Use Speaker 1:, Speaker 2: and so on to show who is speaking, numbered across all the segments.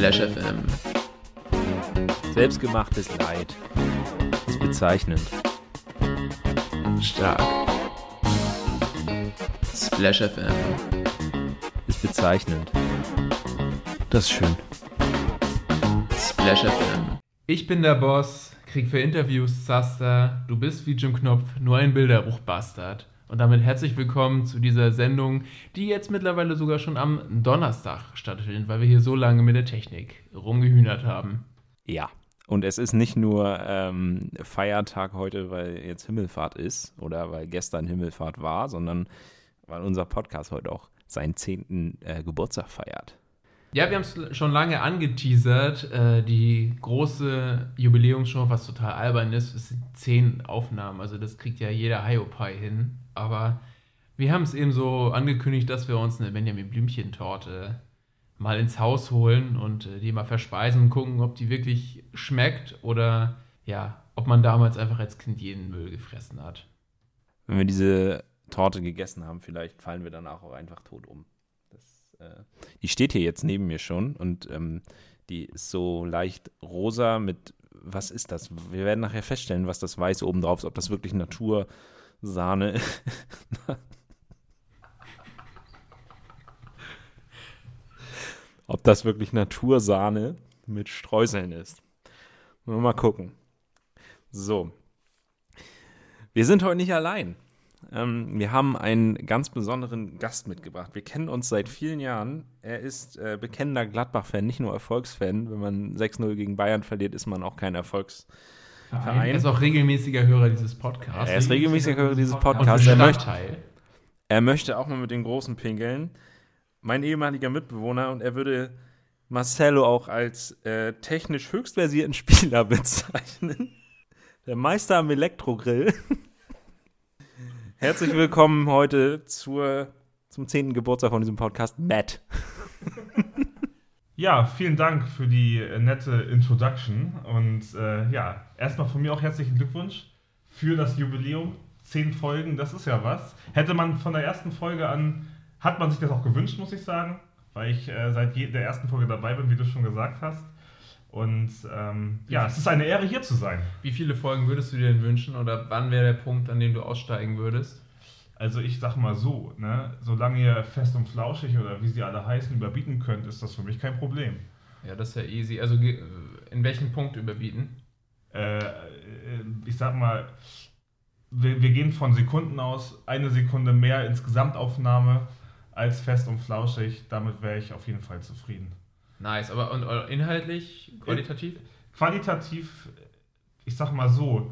Speaker 1: Splash FM.
Speaker 2: Selbstgemachtes Leid. Ist bezeichnend.
Speaker 1: Stark. Splash FM.
Speaker 2: Ist bezeichnend. Das ist schön.
Speaker 1: Splash FM.
Speaker 3: Ich bin der Boss, krieg für Interviews Zaster, du bist wie Jim Knopf, nur ein Bilderbuchbastard. Und damit herzlich willkommen zu dieser Sendung, die jetzt mittlerweile sogar schon am Donnerstag stattfindet, weil wir hier so lange mit der Technik rumgehühnert haben.
Speaker 2: Ja. Und es ist nicht nur ähm, Feiertag heute, weil jetzt Himmelfahrt ist oder weil gestern Himmelfahrt war, sondern weil unser Podcast heute auch seinen zehnten äh, Geburtstag feiert.
Speaker 3: Ja, wir haben es schon lange angeteasert. Äh, die große Jubiläumsshow, was total albern ist, sind zehn Aufnahmen. Also das kriegt ja jeder Hiopai hin. Aber wir haben es eben so angekündigt, dass wir uns eine Benjamin Blümchen-Torte mal ins Haus holen und äh, die mal verspeisen und gucken, ob die wirklich schmeckt oder ja, ob man damals einfach als Kind jeden Müll gefressen hat.
Speaker 2: Wenn wir diese Torte gegessen haben, vielleicht fallen wir danach auch einfach tot um. Das, äh, die steht hier jetzt neben mir schon und ähm, die ist so leicht rosa mit, was ist das? Wir werden nachher feststellen, was das Weiße oben drauf ist, ob das wirklich Natursahne ob das wirklich Natursahne mit Streuseln ist. Mal gucken. So. Wir sind heute nicht allein. Ähm, wir haben einen ganz besonderen Gast mitgebracht. Wir kennen uns seit vielen Jahren. Er ist äh, bekennender Gladbach-Fan, nicht nur Erfolgsfan. Wenn man 6-0 gegen Bayern verliert, ist man auch kein Erfolgsverein.
Speaker 3: Er ist auch regelmäßiger Hörer dieses Podcasts.
Speaker 2: Er ist regelmäßiger Hörer dieses Podcasts. Er möchte, er möchte auch mal mit den Großen pingeln. Mein ehemaliger Mitbewohner und er würde Marcelo auch als äh, technisch höchst versierten Spieler bezeichnen. Der Meister am Elektrogrill. Herzlich willkommen heute zur, zum 10. Geburtstag von diesem Podcast, Matt.
Speaker 4: Ja, vielen Dank für die äh, nette Introduction. Und äh, ja, erstmal von mir auch herzlichen Glückwunsch für das Jubiläum. Zehn Folgen, das ist ja was. Hätte man von der ersten Folge an, hat man sich das auch gewünscht, muss ich sagen, weil ich äh, seit der ersten Folge dabei bin, wie du schon gesagt hast. Und ähm, ja, es ist eine Ehre, hier zu sein.
Speaker 3: Wie viele Folgen würdest du dir denn wünschen oder wann wäre der Punkt, an dem du aussteigen würdest?
Speaker 4: Also ich sag mal so, ne, solange ihr fest und flauschig oder wie sie alle heißen überbieten könnt, ist das für mich kein Problem.
Speaker 3: Ja, das ist ja easy. Also in welchem Punkt überbieten?
Speaker 4: Äh, ich sag mal, wir, wir gehen von Sekunden aus, eine Sekunde mehr ins Gesamtaufnahme als fest und flauschig. Damit wäre ich auf jeden Fall zufrieden.
Speaker 3: Nice, aber und, und inhaltlich, qualitativ?
Speaker 4: Qualitativ, ich sag mal so,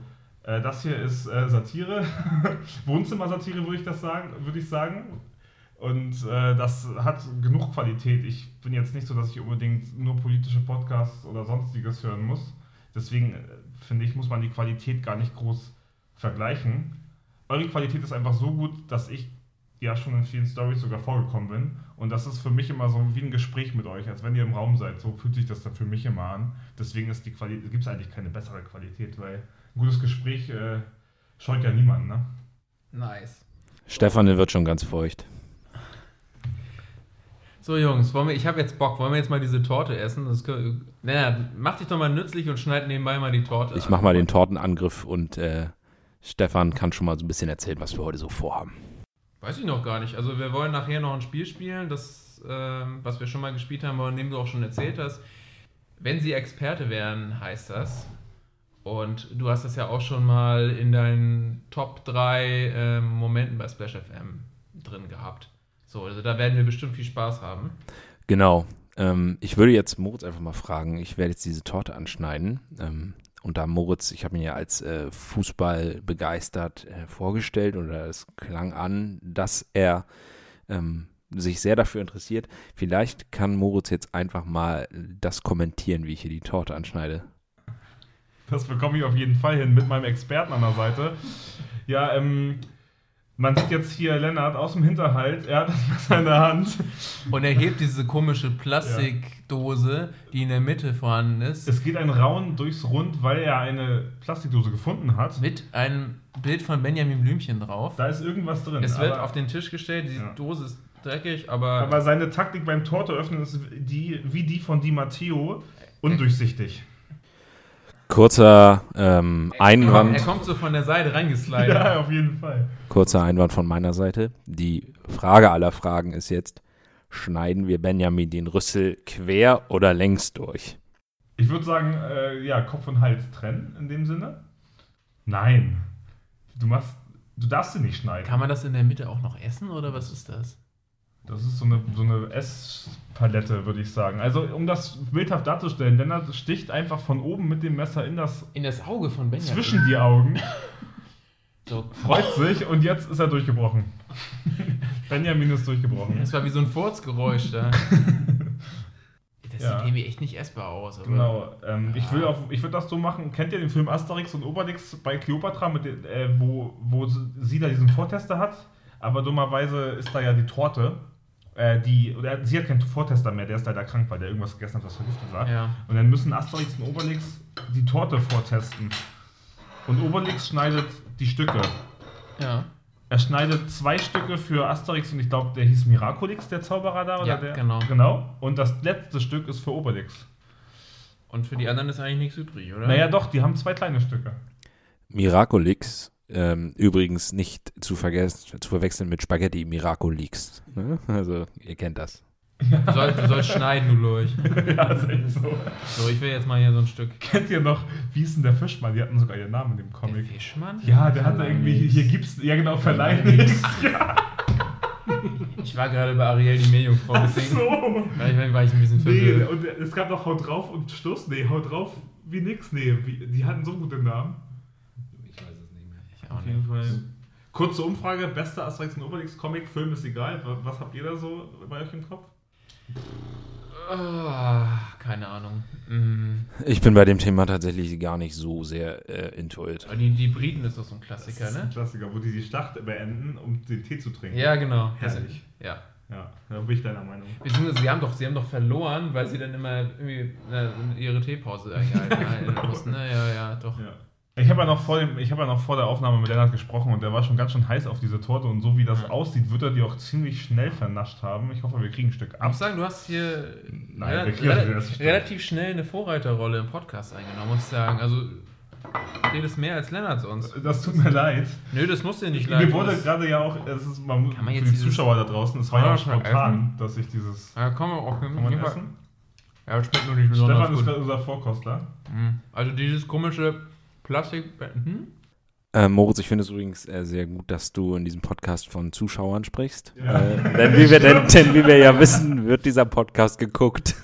Speaker 4: äh, das hier ist äh, Satire, Wohnzimmersatire würde ich das sagen, würde ich sagen. Und äh, das hat genug Qualität. Ich bin jetzt nicht so, dass ich unbedingt nur politische Podcasts oder sonstiges hören muss. Deswegen äh, finde ich, muss man die Qualität gar nicht groß vergleichen. Eure Qualität ist einfach so gut, dass ich ja schon in vielen Stories sogar vorgekommen bin. Und das ist für mich immer so wie ein Gespräch mit euch, als wenn ihr im Raum seid. So fühlt sich das dann für mich immer an. Deswegen gibt es eigentlich keine bessere Qualität, weil ein gutes Gespräch äh, scheut ja niemanden, ne?
Speaker 3: Nice.
Speaker 2: Stefan, der wird schon ganz feucht.
Speaker 3: So, Jungs, wollen wir, ich habe jetzt Bock. Wollen wir jetzt mal diese Torte essen? Das, naja, mach dich doch mal nützlich und schneid nebenbei mal die Torte.
Speaker 2: Ich mach mal den Tortenangriff und äh, Stefan kann schon mal so ein bisschen erzählen, was wir heute so vorhaben.
Speaker 3: Weiß ich noch gar nicht. Also wir wollen nachher noch ein Spiel spielen, das, äh, was wir schon mal gespielt haben, von dem du auch schon erzählt hast. Wenn sie Experte wären, heißt das. Und du hast das ja auch schon mal in deinen Top 3 äh, Momenten bei Splash FM drin gehabt. So, also da werden wir bestimmt viel Spaß haben.
Speaker 2: Genau. Ähm, ich würde jetzt Moritz einfach mal fragen, ich werde jetzt diese Torte anschneiden. Ähm, und da Moritz, ich habe ihn ja als äh, Fußball begeistert äh, vorgestellt oder es klang an, dass er ähm, sich sehr dafür interessiert. Vielleicht kann Moritz jetzt einfach mal das kommentieren, wie ich hier die Torte anschneide.
Speaker 4: Das bekomme ich auf jeden Fall hin mit meinem Experten an der Seite. Ja, ähm, man sieht jetzt hier Lennart aus dem Hinterhalt, er hat das Messer in der Hand.
Speaker 3: Und er hebt diese komische Plastikdose, die in der Mitte vorhanden ist.
Speaker 4: Es geht ein Raun durchs Rund, weil er eine Plastikdose gefunden hat.
Speaker 3: Mit einem Bild von Benjamin Blümchen drauf.
Speaker 4: Da ist irgendwas drin.
Speaker 3: Es wird auf den Tisch gestellt, die ja. Dose ist dreckig, aber,
Speaker 4: Aber seine Taktik beim Torte öffnen ist die, wie die von Di Matteo undurchsichtig.
Speaker 2: Kurzer ähm, Einwand.
Speaker 3: er kommt so von der Seite reingeslidet.
Speaker 4: Ja, auf jeden Fall.
Speaker 2: Kurzer Einwand von meiner Seite. Die Frage aller Fragen ist jetzt, schneiden wir Benjamin den Rüssel quer oder längs durch?
Speaker 4: Ich würde sagen, äh, ja, Kopf und Hals trennen in dem Sinne. Nein. Du machst, du darfst sie nicht schneiden.
Speaker 3: Kann man das in der Mitte auch noch essen oder was ist das?
Speaker 4: Das ist so eine, so eine Esspalette, würde ich sagen. Also, um das bildhaft darzustellen, Lennart sticht einfach von oben mit dem Messer in das
Speaker 3: In das Auge von Benjamin.
Speaker 4: zwischen die Augen,
Speaker 3: So.
Speaker 4: freut sich und jetzt ist er durchgebrochen. Benjamin ist durchgebrochen.
Speaker 3: Das war wie so ein Furzgeräusch da. Das
Speaker 4: Ja.
Speaker 3: sieht irgendwie echt nicht essbar aus. Aber
Speaker 4: Genau. Ähm, Ich will auch, ich würde das so machen. Kennt ihr den Film Asterix und Obelix bei Cleopatra, mit den, äh, wo, wo sie da diesen Vortester hat? Aber dummerweise ist da ja die Torte. Äh, die, oder sie hat keinen Vortester mehr, der ist leider krank, weil der irgendwas gegessen hat, was vergiftet war.
Speaker 3: Ja.
Speaker 4: Und dann müssen Asterix und Obelix die Torte vortesten. Und Obelix schneidet die Stücke.
Speaker 3: Ja.
Speaker 4: Er schneidet zwei Stücke für Asterix und ich glaube, der hieß Miraculix, der Zauberer da. Oder
Speaker 3: Ja,
Speaker 4: der?
Speaker 3: genau.
Speaker 4: Genau. Und das letzte Stück ist für Obelix.
Speaker 3: Und für die anderen ist eigentlich nichts übrig, oder?
Speaker 4: Naja, doch, die haben zwei kleine Stücke.
Speaker 2: Miraculix, ähm, übrigens nicht zu, vergessen, zu verwechseln mit Spaghetti Miraculix. Ne? Also, ihr kennt das.
Speaker 3: Du, soll, du sollst schneiden, du Lurch.
Speaker 4: ja, ist echt so.
Speaker 3: So, ich will jetzt mal hier so ein Stück.
Speaker 4: Kennt ihr noch, wie ist denn der Fischmann? Die hatten sogar ihren Namen in dem
Speaker 3: Der
Speaker 4: Comic.
Speaker 3: Fischmann?
Speaker 4: Ja, der hatte irgendwie, hier gibt's, ja genau, Verleihnis.
Speaker 3: Ich war gerade bei Ariel die Meerjungfrau, deswegen
Speaker 4: So.
Speaker 3: war ich, war ich ein bisschen
Speaker 4: Nee,
Speaker 3: verwirrt.
Speaker 4: und es gab noch Haut drauf und Schluss. Nee, Haut drauf wie nix. Nee, wie, die hatten so gute Namen.
Speaker 1: Ich weiß es nicht mehr.
Speaker 3: Ich auch
Speaker 4: Auf jeden. Fall. Kurze Umfrage, bester Asterix und Obelix Comic, Film ist egal. Was, habt ihr da so bei euch im Kopf?
Speaker 3: Ah, keine Ahnung. Mhm.
Speaker 2: Ich bin bei dem Thema tatsächlich gar nicht so sehr äh, into it.
Speaker 3: Aber Die, die Briten ist doch so ein
Speaker 4: Das
Speaker 3: Klassiker,
Speaker 4: ist ein
Speaker 3: ne?
Speaker 4: Klassiker, wo die die Schlacht beenden, um den Tee zu trinken.
Speaker 3: Ja, genau. Das-
Speaker 4: Herrlich.
Speaker 3: Ja.
Speaker 4: Ja, da bin ich deiner Meinung.
Speaker 3: Beziehungsweise sie haben doch, sie haben doch verloren, weil sie dann immer irgendwie äh, ihre Teepause eingehalten halten mussten. Ne? Ja, ja, doch.
Speaker 4: Ja. Ich habe ja, noch vor dem- ich hab ja noch vor der Aufnahme mit Lennart gesprochen und der war schon ganz schön heiß auf diese Torte und so wie das
Speaker 3: Ja.
Speaker 4: aussieht, wird er die auch ziemlich schnell vernascht haben. Ich hoffe, wir kriegen ein Stück
Speaker 3: Ich
Speaker 4: ab.
Speaker 3: muss sagen, du hast hier
Speaker 4: Nein,
Speaker 3: rela-
Speaker 4: das
Speaker 3: rela- relativ schnell eine Vorreiterrolle im Podcast eingenommen, muss ich sagen. Also, redest mehr als Lennart sonst.
Speaker 4: Das tut mir leid.
Speaker 3: Nö, das muss dir nicht leid
Speaker 4: Mir wurde gerade ja auch, es ist man,
Speaker 3: man
Speaker 4: für die Zuschauer da draußen, es war ja auch
Speaker 3: das
Speaker 4: spontan, dass ich dieses.
Speaker 3: Ja, komm auch.
Speaker 4: Kann man essen?
Speaker 3: Ja, schmeckt nur nicht besonders
Speaker 4: Stefan ist
Speaker 3: gut.
Speaker 4: gerade unser Vorkostler.
Speaker 3: Mhm. Also dieses komische Plastik... Hm?
Speaker 2: Äh, Moritz, ich finde es übrigens äh, sehr gut, dass du in diesem Podcast von Zuschauern sprichst.
Speaker 4: Ja.
Speaker 2: Äh, denn, wie wir, denn, denn wie wir ja wissen, wird dieser Podcast geguckt.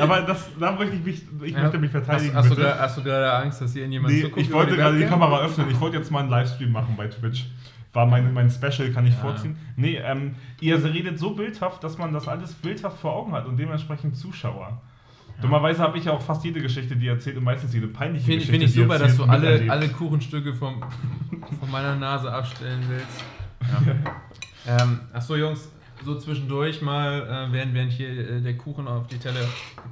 Speaker 4: Aber das, da möchte ich mich, ich möchte mich verteidigen.
Speaker 3: Hast, hast, du hast du gerade Angst, dass hier jemand
Speaker 4: Nee,
Speaker 3: zuguckt?
Speaker 4: ich wollte gerade die? Kamera öffnen. Ich wollte jetzt mal einen Livestream machen bei Twitch. War mein, mein Special, kann ich
Speaker 3: Ja.
Speaker 4: vorziehen. Nee, ähm, ihr redet so bildhaft, dass man das alles bildhaft vor Augen hat und dementsprechend Zuschauer. Dummerweise habe ich ja auch fast jede Geschichte, die erzählt und meistens jede peinliche
Speaker 3: Finde
Speaker 4: Geschichte.
Speaker 3: find ich super, dass du alle, alle Kuchenstücke vom, von meiner Nase abstellen willst. Ja. ähm, achso, Jungs, so zwischendurch mal, äh, während, während hier äh, der Kuchen auf die Teller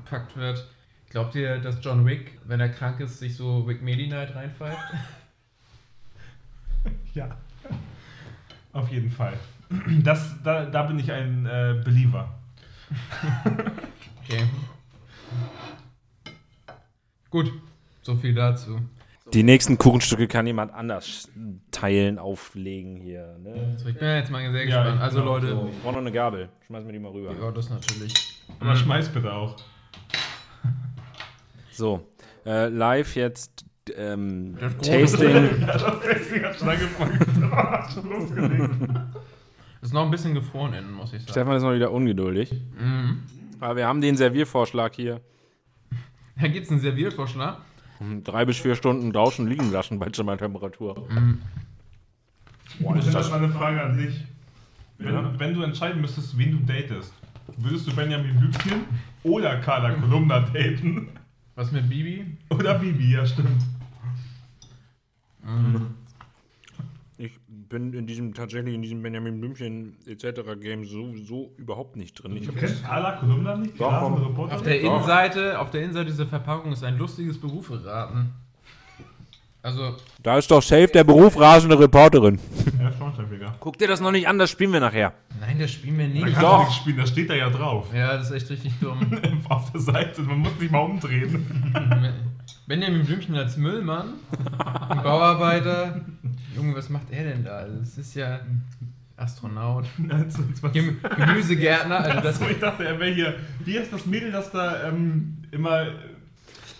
Speaker 3: gepackt wird. Glaubt ihr, dass John Wick, wenn er krank ist, sich so Wick Medi Night reinpfeift?
Speaker 4: Ja. Auf jeden Fall. Das, da, da bin ich ein äh, Believer.
Speaker 3: Okay. Gut, so viel dazu.
Speaker 2: Die nächsten Kuchenstücke kann jemand anders teilen, auflegen hier. Ne?
Speaker 3: So, ich bin jetzt mal sehr
Speaker 4: Ja,
Speaker 3: gespannt.
Speaker 4: ich
Speaker 3: Also Leute,
Speaker 2: So, ich brauche noch eine Gabel. Schmeiß mir die mal rüber.
Speaker 3: ja, das natürlich.
Speaker 4: Aber schmeiß bitte auch.
Speaker 2: So, äh, live jetzt ähm, Tasting.
Speaker 4: Ja.
Speaker 3: Ist noch ein bisschen gefroren innen, muss ich sagen.
Speaker 2: Stefan ist noch wieder ungeduldig.
Speaker 3: Mhm.
Speaker 2: Aber wir haben den Serviervorschlag hier.
Speaker 3: Da gibt es einen Serviervorschlag.
Speaker 2: Drei bis vier Stunden draußen liegen lassen bei Zimmertemperatur.
Speaker 4: Boah, ist das mal eine Frage an dich. Wenn, wenn du entscheiden müsstest, wen du datest, würdest du Benjamin Blümchen oder Carla Kolumna daten?
Speaker 3: Was mit Bibi?
Speaker 4: Oder Bibi, ja stimmt.
Speaker 2: Ich bin in diesem tatsächlich in diesem Benjamin Blümchen etc. Game so, so überhaupt nicht drin. Ich
Speaker 4: Du kennst Carla Kolumna nicht? Die
Speaker 2: Doch,
Speaker 4: Reporterin?
Speaker 3: Auf der
Speaker 2: Doch.
Speaker 3: Innenseite, auf der Innenseite dieser Verpackung ist ein lustiges Beruferaten. Also,
Speaker 2: Da ist doch safe der Beruf rasende Reporterin.
Speaker 4: Ja, Schornsteinfeger.
Speaker 2: Guck dir das noch nicht an, das spielen wir nachher.
Speaker 3: nein, das spielen wir
Speaker 4: Da
Speaker 3: nicht.
Speaker 4: kannst du nicht spielen, da steht da ja drauf.
Speaker 3: Ja, das ist echt richtig dumm.
Speaker 4: Auf der Seite, man muss sich mal umdrehen.
Speaker 3: Benjamin Blümchen als Müllmann, ein Bauarbeiter. Junge, was macht er denn da? Also, Das ist ja Astronaut, Gem Gemüsegärtner. Also das,
Speaker 4: So, ich dachte, er wäre hier. Wie ist das Mädel, das da ähm, immer.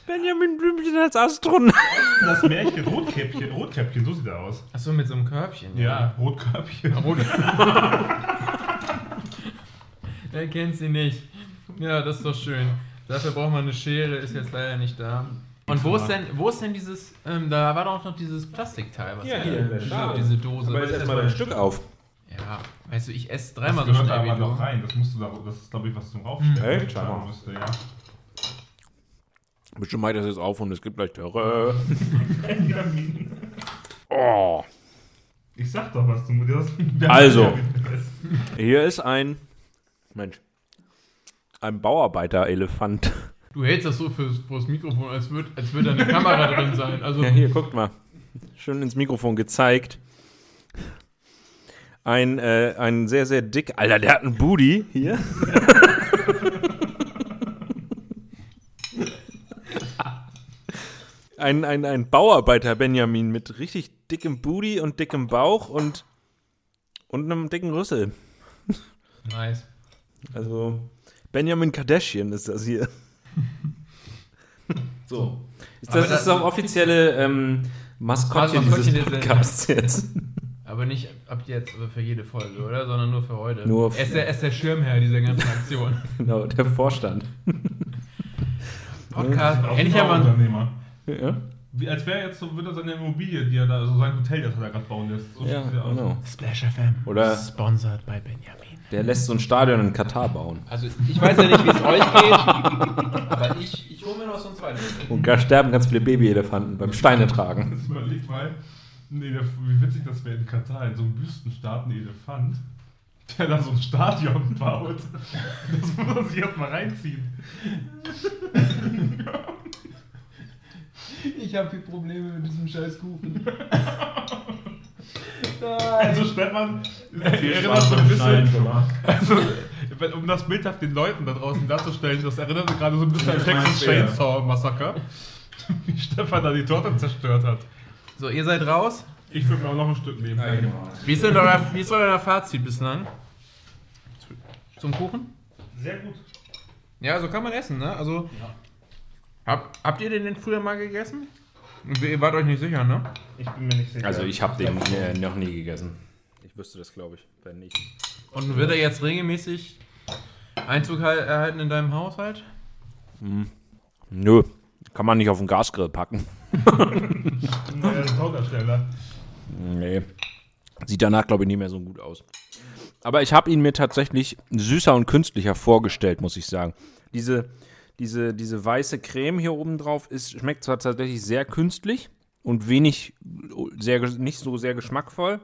Speaker 2: Benjamin Blümchen als Astronaut.
Speaker 4: Das Märchen, Rotkäppchen, Rotkäppchen, so sieht er aus.
Speaker 3: achso, mit so einem Körbchen.
Speaker 4: Ja, Rotkäppchen.
Speaker 3: Rot. er kennt sie nicht. Ja, das ist doch schön. Dafür braucht man eine Schere, ist jetzt leider nicht da. Und wo ist denn, wo ist denn dieses, ähm, da war doch noch dieses Plastikteil, was
Speaker 2: Ja,
Speaker 3: da-
Speaker 2: hier in der
Speaker 3: diese,
Speaker 2: Schale.
Speaker 3: diese Dose.
Speaker 2: Aber jetzt erstmal ein Stück auf.
Speaker 3: Ja, weißt du, ich esse dreimal so
Speaker 4: gehört
Speaker 3: schnell
Speaker 4: aber
Speaker 3: wie
Speaker 4: noch
Speaker 3: du.
Speaker 4: rein. Das musst du da, das ist glaube ich was zum Raufstellen.
Speaker 2: Echt? Schau mal.
Speaker 4: müsste, ja.
Speaker 2: Bestimmt macht das jetzt auf und es gibt gleich Terror. Oh.
Speaker 4: Ich sag doch was zum
Speaker 2: Also.
Speaker 4: ja-
Speaker 2: Hier ist ein. Mensch. Ein Bauarbeiter-Elefant.
Speaker 3: Du hältst das so fürs, fürs Mikrofon, als würde als würd da eine Kamera drin sein. Also,
Speaker 2: Ja, hier, guckt mal. Schön ins Mikrofon gezeigt. Ein, äh, ein sehr, sehr dick. Alter, der hat einen Booty hier. ein, ein, ein Bauarbeiter Benjamin mit richtig dickem Booty und dickem Bauch und, und einem dicken Rüssel.
Speaker 3: nice.
Speaker 2: Also Benjamin Kardashian ist das hier. so. Ist
Speaker 3: Aber
Speaker 2: das,
Speaker 3: das-
Speaker 2: ist das offizielle ähm, Maskottchen
Speaker 3: Maskottchen
Speaker 2: dieses Podcasts jetzt.
Speaker 3: Aber nicht ab jetzt aber für jede Folge, oder? Sondern nur für heute.
Speaker 2: Nur
Speaker 3: er, ist der, er ist der Schirmherr dieser ganzen Aktion.
Speaker 2: genau, der Vorstand.
Speaker 3: Podcast.
Speaker 4: Auch
Speaker 3: Endlich haben wir
Speaker 4: Unternehmer.
Speaker 2: Ja,
Speaker 4: Wie, als wäre jetzt so, würde er seine Immobilie, die er da, also sein Hotel, das er da gerade bauen lässt. So
Speaker 2: ja genau.
Speaker 3: Splash FM.
Speaker 2: Oder-
Speaker 3: Sponsored by Benjamin.
Speaker 2: Der lässt so ein Stadion in Katar bauen.
Speaker 3: Also, ich weiß ja nicht, wie es euch geht. aber ich, ich hole mir noch so ein zweites.
Speaker 2: Und da sterben ganz viele Babyelefanten beim Steine tragen.
Speaker 4: Jetzt überleg mal, nee, wie witzig das wäre in Katar, in so einem Wüstenstaat ein Elefant, der da so ein Stadion baut. Das muss man sich erstmal reinziehen.
Speaker 3: Ich habe viel Probleme mit diesem scheiß Kuchen.
Speaker 4: Also Stefan erinnert so ein bisschen, also, um das bildhaft den Leuten da draußen darzustellen, das erinnert mich gerade so ein bisschen an Texas Chainsaw Massaker, wie Stefan da die Torte zerstört hat.
Speaker 3: So, ihr seid raus.
Speaker 4: Ich würde mir auch noch ein Stück nehmen.
Speaker 3: Wie ist denn euer, wie ist euer Fazit bislang? Zum Kuchen?
Speaker 4: Sehr gut.
Speaker 3: Ja, so kann man essen, ne? Also, hab, habt ihr den denn früher mal gegessen? Ihr wart euch nicht sicher, ne?
Speaker 4: Ich bin mir nicht sicher.
Speaker 2: Also ich habe den äh, noch nie gegessen. Ich wüsste das, glaube ich, wenn nicht.
Speaker 3: Und wird er jetzt regelmäßig Einzug hal- erhalten in deinem Haushalt?
Speaker 2: Nö, kann man nicht auf den Gasgrill packen.
Speaker 4: Neuer Taudersteller.
Speaker 2: Nee. Sieht danach, glaube ich, nicht mehr so gut aus. Aber ich habe ihn mir tatsächlich süßer und künstlicher vorgestellt, muss ich sagen. Diese, diese, diese weiße Creme hier oben drauf ist, schmeckt zwar tatsächlich sehr künstlich und wenig, sehr, nicht so sehr geschmackvoll,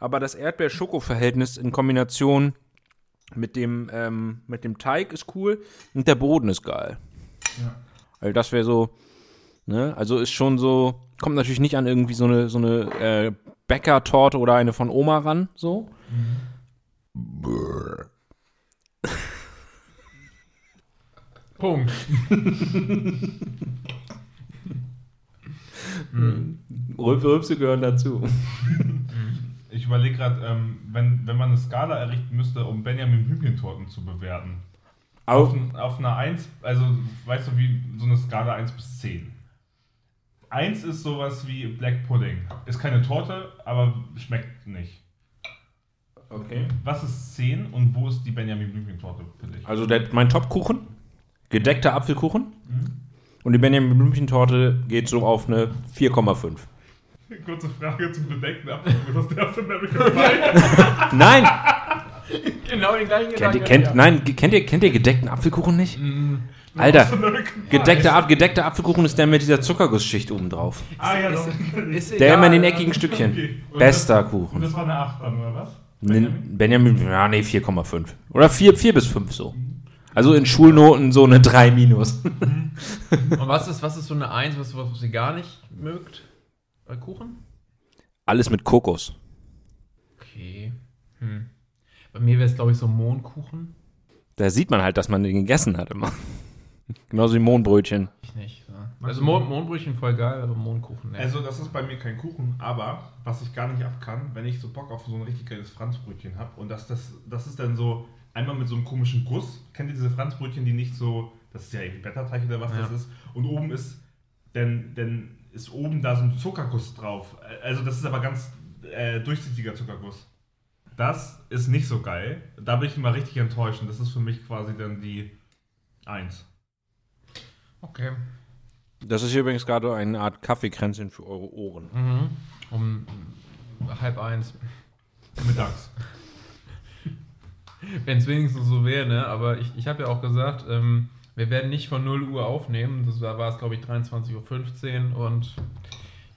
Speaker 2: aber das Erdbeer-Schoko-Verhältnis in Kombination mit dem, ähm, mit dem Teig ist cool und der Boden ist geil.
Speaker 4: Ja.
Speaker 2: Also das wäre so, ne, also ist schon so, kommt natürlich nicht an irgendwie so eine, so eine äh, Bäckertorte oder eine von Oma ran, so. Brrr.
Speaker 3: Punkt.
Speaker 2: Rülpse, Rülpse gehören dazu.
Speaker 4: Ich überlege gerade, ähm, wenn, wenn man eine Skala errichten müsste, um Benjamin Hühnchentorten zu bewerten. Auf,
Speaker 2: auf
Speaker 4: einer 1, also weißt du, wie so eine Skala 1 bis 10. 1 ist sowas wie Black Pudding. Ist keine Torte, aber schmeckt nicht.
Speaker 2: okay.
Speaker 4: Was ist 10 und wo ist die Benjamin Blümchen-Torte für dich?
Speaker 2: Also der, mein Topkuchen, gedeckter Apfelkuchen. Und die Benjamin Blümchen-Torte geht so auf eine 4,5.
Speaker 4: Kurze Frage zum bedeckten Apfel. Was ist der aus American Pie?
Speaker 2: Nein!
Speaker 3: Genau den gleichen
Speaker 2: kennt, ihr, kennt, nein, kennt ihr, kennt ihr gedeckten Apfelkuchen nicht? Alter,
Speaker 4: American Pie.
Speaker 2: gedeckter, gedeckter Apfelkuchen ist der mit dieser Zuckergussschicht oben drauf.
Speaker 4: Ah ja, doch.
Speaker 3: Ist
Speaker 2: Der immer in den eckigen Stückchen.
Speaker 4: Okay.
Speaker 2: Bester
Speaker 4: das,
Speaker 2: Kuchen.
Speaker 4: Und das war eine 8 dann, oder was?
Speaker 2: Benjamin, Benjamin ja, nee, 4,5. Oder 4, 4 bis 5 so. Also in Schulnoten so eine 3 minus.
Speaker 3: Und was ist, was ist so eine 1, was, was ihr gar nicht mögt? Bei Kuchen?
Speaker 2: Alles mit Kokos.
Speaker 3: Okay. Hm. Bei mir wäre es, glaube ich, so Mohnkuchen.
Speaker 2: Da sieht man halt, dass man den gegessen hat immer. Genauso wie Mohnbrötchen.
Speaker 3: Ich nicht. So. Also Mohn, Mohnbrötchen voll geil, aber Mohnkuchen, ne.
Speaker 4: Also das ist bei mir kein Kuchen, aber was ich gar nicht ab kann, wenn ich so Bock auf so ein richtig geiles Franzbrötchen habe und das, das, das ist dann so einmal mit so einem komischen Guss. Kennt ihr diese Franzbrötchen, die nicht so, das ist ja irgendwie Blätterteig oder was
Speaker 3: Ja.
Speaker 4: das ist und oben ist, dann, dann ist oben da so ein Zuckerguss drauf. Also das ist aber ganz äh, durchsichtiger Zuckerguss. Das ist nicht so geil. Da bin ich immer richtig enttäuscht und das ist für mich quasi dann die Eins.
Speaker 3: Okay.
Speaker 2: Das ist hier übrigens gerade eine Art Kaffeekränzchen für eure Ohren.
Speaker 3: Mhm. Um halb eins.
Speaker 4: Mittags.
Speaker 3: Wenn es wenigstens so wäre, ne? Aber ich, ich habe ja auch gesagt, ähm, wir werden nicht von 0 Uhr aufnehmen. Das war, war es, glaube ich, 23.15 Uhr und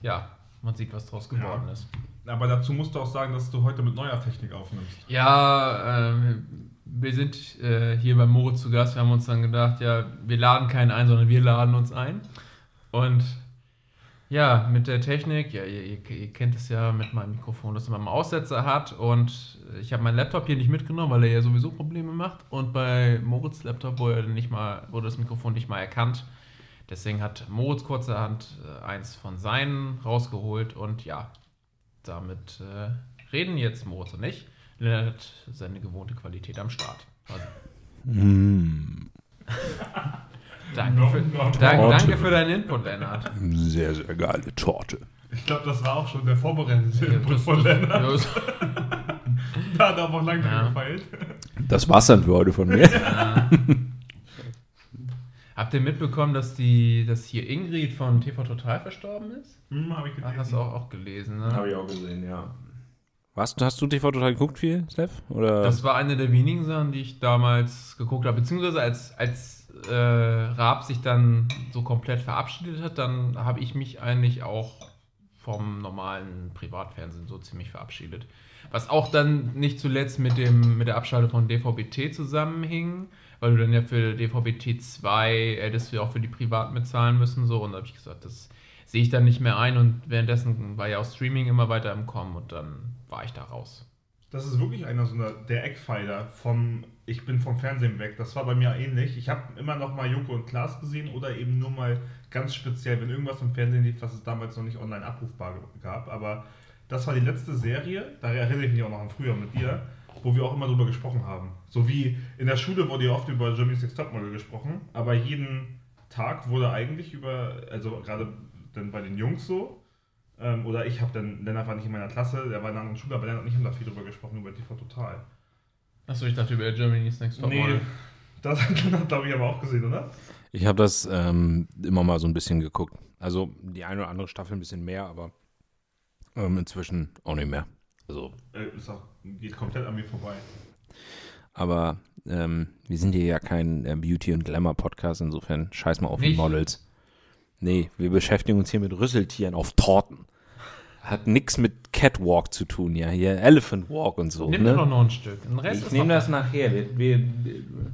Speaker 3: ja, man sieht, was draus geworden
Speaker 4: Ja.
Speaker 3: ist.
Speaker 4: Aber dazu musst du auch sagen, dass du heute mit neuer Technik aufnimmst.
Speaker 3: Ja, ähm, wir sind äh, hier bei Moritz zu Gast. Wir haben uns dann gedacht, ja, wir laden keinen ein, sondern wir laden uns ein. Und ja, mit der Technik, ja, ihr, ihr, kennt es ja mit meinem Mikrofon, dass man einen Aussetzer hat. Und ich habe meinen Laptop hier nicht mitgenommen, weil er ja sowieso Probleme macht. Und bei Moritz Laptop wurde, nicht mal, wurde das Mikrofon nicht mal erkannt. Deswegen hat Moritz kurzerhand äh, eins von seinen rausgeholt. Und ja, damit äh, reden jetzt Moritz und ich. Lennart hat seine gewohnte Qualität am Start. Also,
Speaker 2: Mm,
Speaker 3: danke, für, danke, danke für deinen Input, Lennart.
Speaker 2: sehr, sehr geile Torte.
Speaker 4: Ich glaube, das war auch schon der vorbereitete
Speaker 3: Ja,
Speaker 4: Input
Speaker 3: das-
Speaker 4: von Lennart.
Speaker 3: ja,
Speaker 4: Da hat er auch lange
Speaker 3: Ja.
Speaker 4: gefeilt.
Speaker 2: Das war's dann für heute von mir.
Speaker 3: Habt ihr mitbekommen, dass die, dass hier Ingrid von TV Total verstorben ist?
Speaker 4: Hm, habe ich
Speaker 3: Ach,
Speaker 4: gelesen.
Speaker 3: hast du auch, auch gelesen, ne?
Speaker 2: ich auch gesehen, ja. Was, hast du TV total geguckt viel, Steph? Oder?
Speaker 3: Das war eine der wenigen Sachen, die ich damals geguckt habe. Beziehungsweise als, als äh, Raab sich dann so komplett verabschiedet hat, dann habe ich mich eigentlich auch vom normalen Privatfernsehen so ziemlich verabschiedet. Was auch dann nicht zuletzt mit, dem, mit der Abschaltung von DVB-T zusammenhing, weil du dann ja für DVB-T 2 hättest du ja auch für die Privat mitzahlen müssen. So. Und da habe ich gesagt, das sehe ich dann nicht mehr ein. Und währenddessen war ja auch Streaming immer weiter im Kommen und dann war ich da raus.
Speaker 4: Das ist wirklich einer so einer, der Eckpfeiler vom Ich bin vom Fernsehen weg. Das war bei mir ähnlich. Ich habe immer noch mal Joko und Klaas gesehen oder eben nur mal ganz speziell, wenn irgendwas im Fernsehen lief, was es damals noch nicht online abrufbar gab. Aber das war die letzte Serie, da erinnere ich mich auch noch an früher mit dir, wo wir auch immer drüber gesprochen haben. So wie in der Schule wurde ja oft über Germany's Next Topmodel gesprochen, aber jeden Tag wurde eigentlich über, also gerade dann bei den Jungs so, ähm, oder ich habe dann, Lennart war nicht in meiner Klasse, der war in einer anderen Schule, aber Lennart und ich haben da viel drüber gesprochen, über TV Total.
Speaker 3: Achso, ich dachte über Germany's Next Top
Speaker 4: Nee,
Speaker 3: Model.
Speaker 4: das Lennart, glaube ich, aber auch gesehen, oder?
Speaker 2: Ich habe das ähm, immer mal so ein bisschen geguckt. Also die eine oder andere Staffel ein bisschen mehr, aber ähm, inzwischen auch nicht mehr. Also,
Speaker 4: Äh, ist auch, geht komplett an mir vorbei.
Speaker 2: aber ähm, wir sind hier ja kein äh, Beauty- und Glamour-Podcast, insofern scheiß mal auf die
Speaker 3: Nicht?
Speaker 2: Models. Nee, wir beschäftigen uns hier mit Rüsseltieren auf Torten. Hat nichts mit Catwalk zu tun, ja. Hier Elephant Walk und so.
Speaker 3: Nimm
Speaker 2: ne?
Speaker 3: doch noch ein Stück. Den Rest
Speaker 2: Ich
Speaker 3: ist
Speaker 2: nehme das nachher. Wir, wir,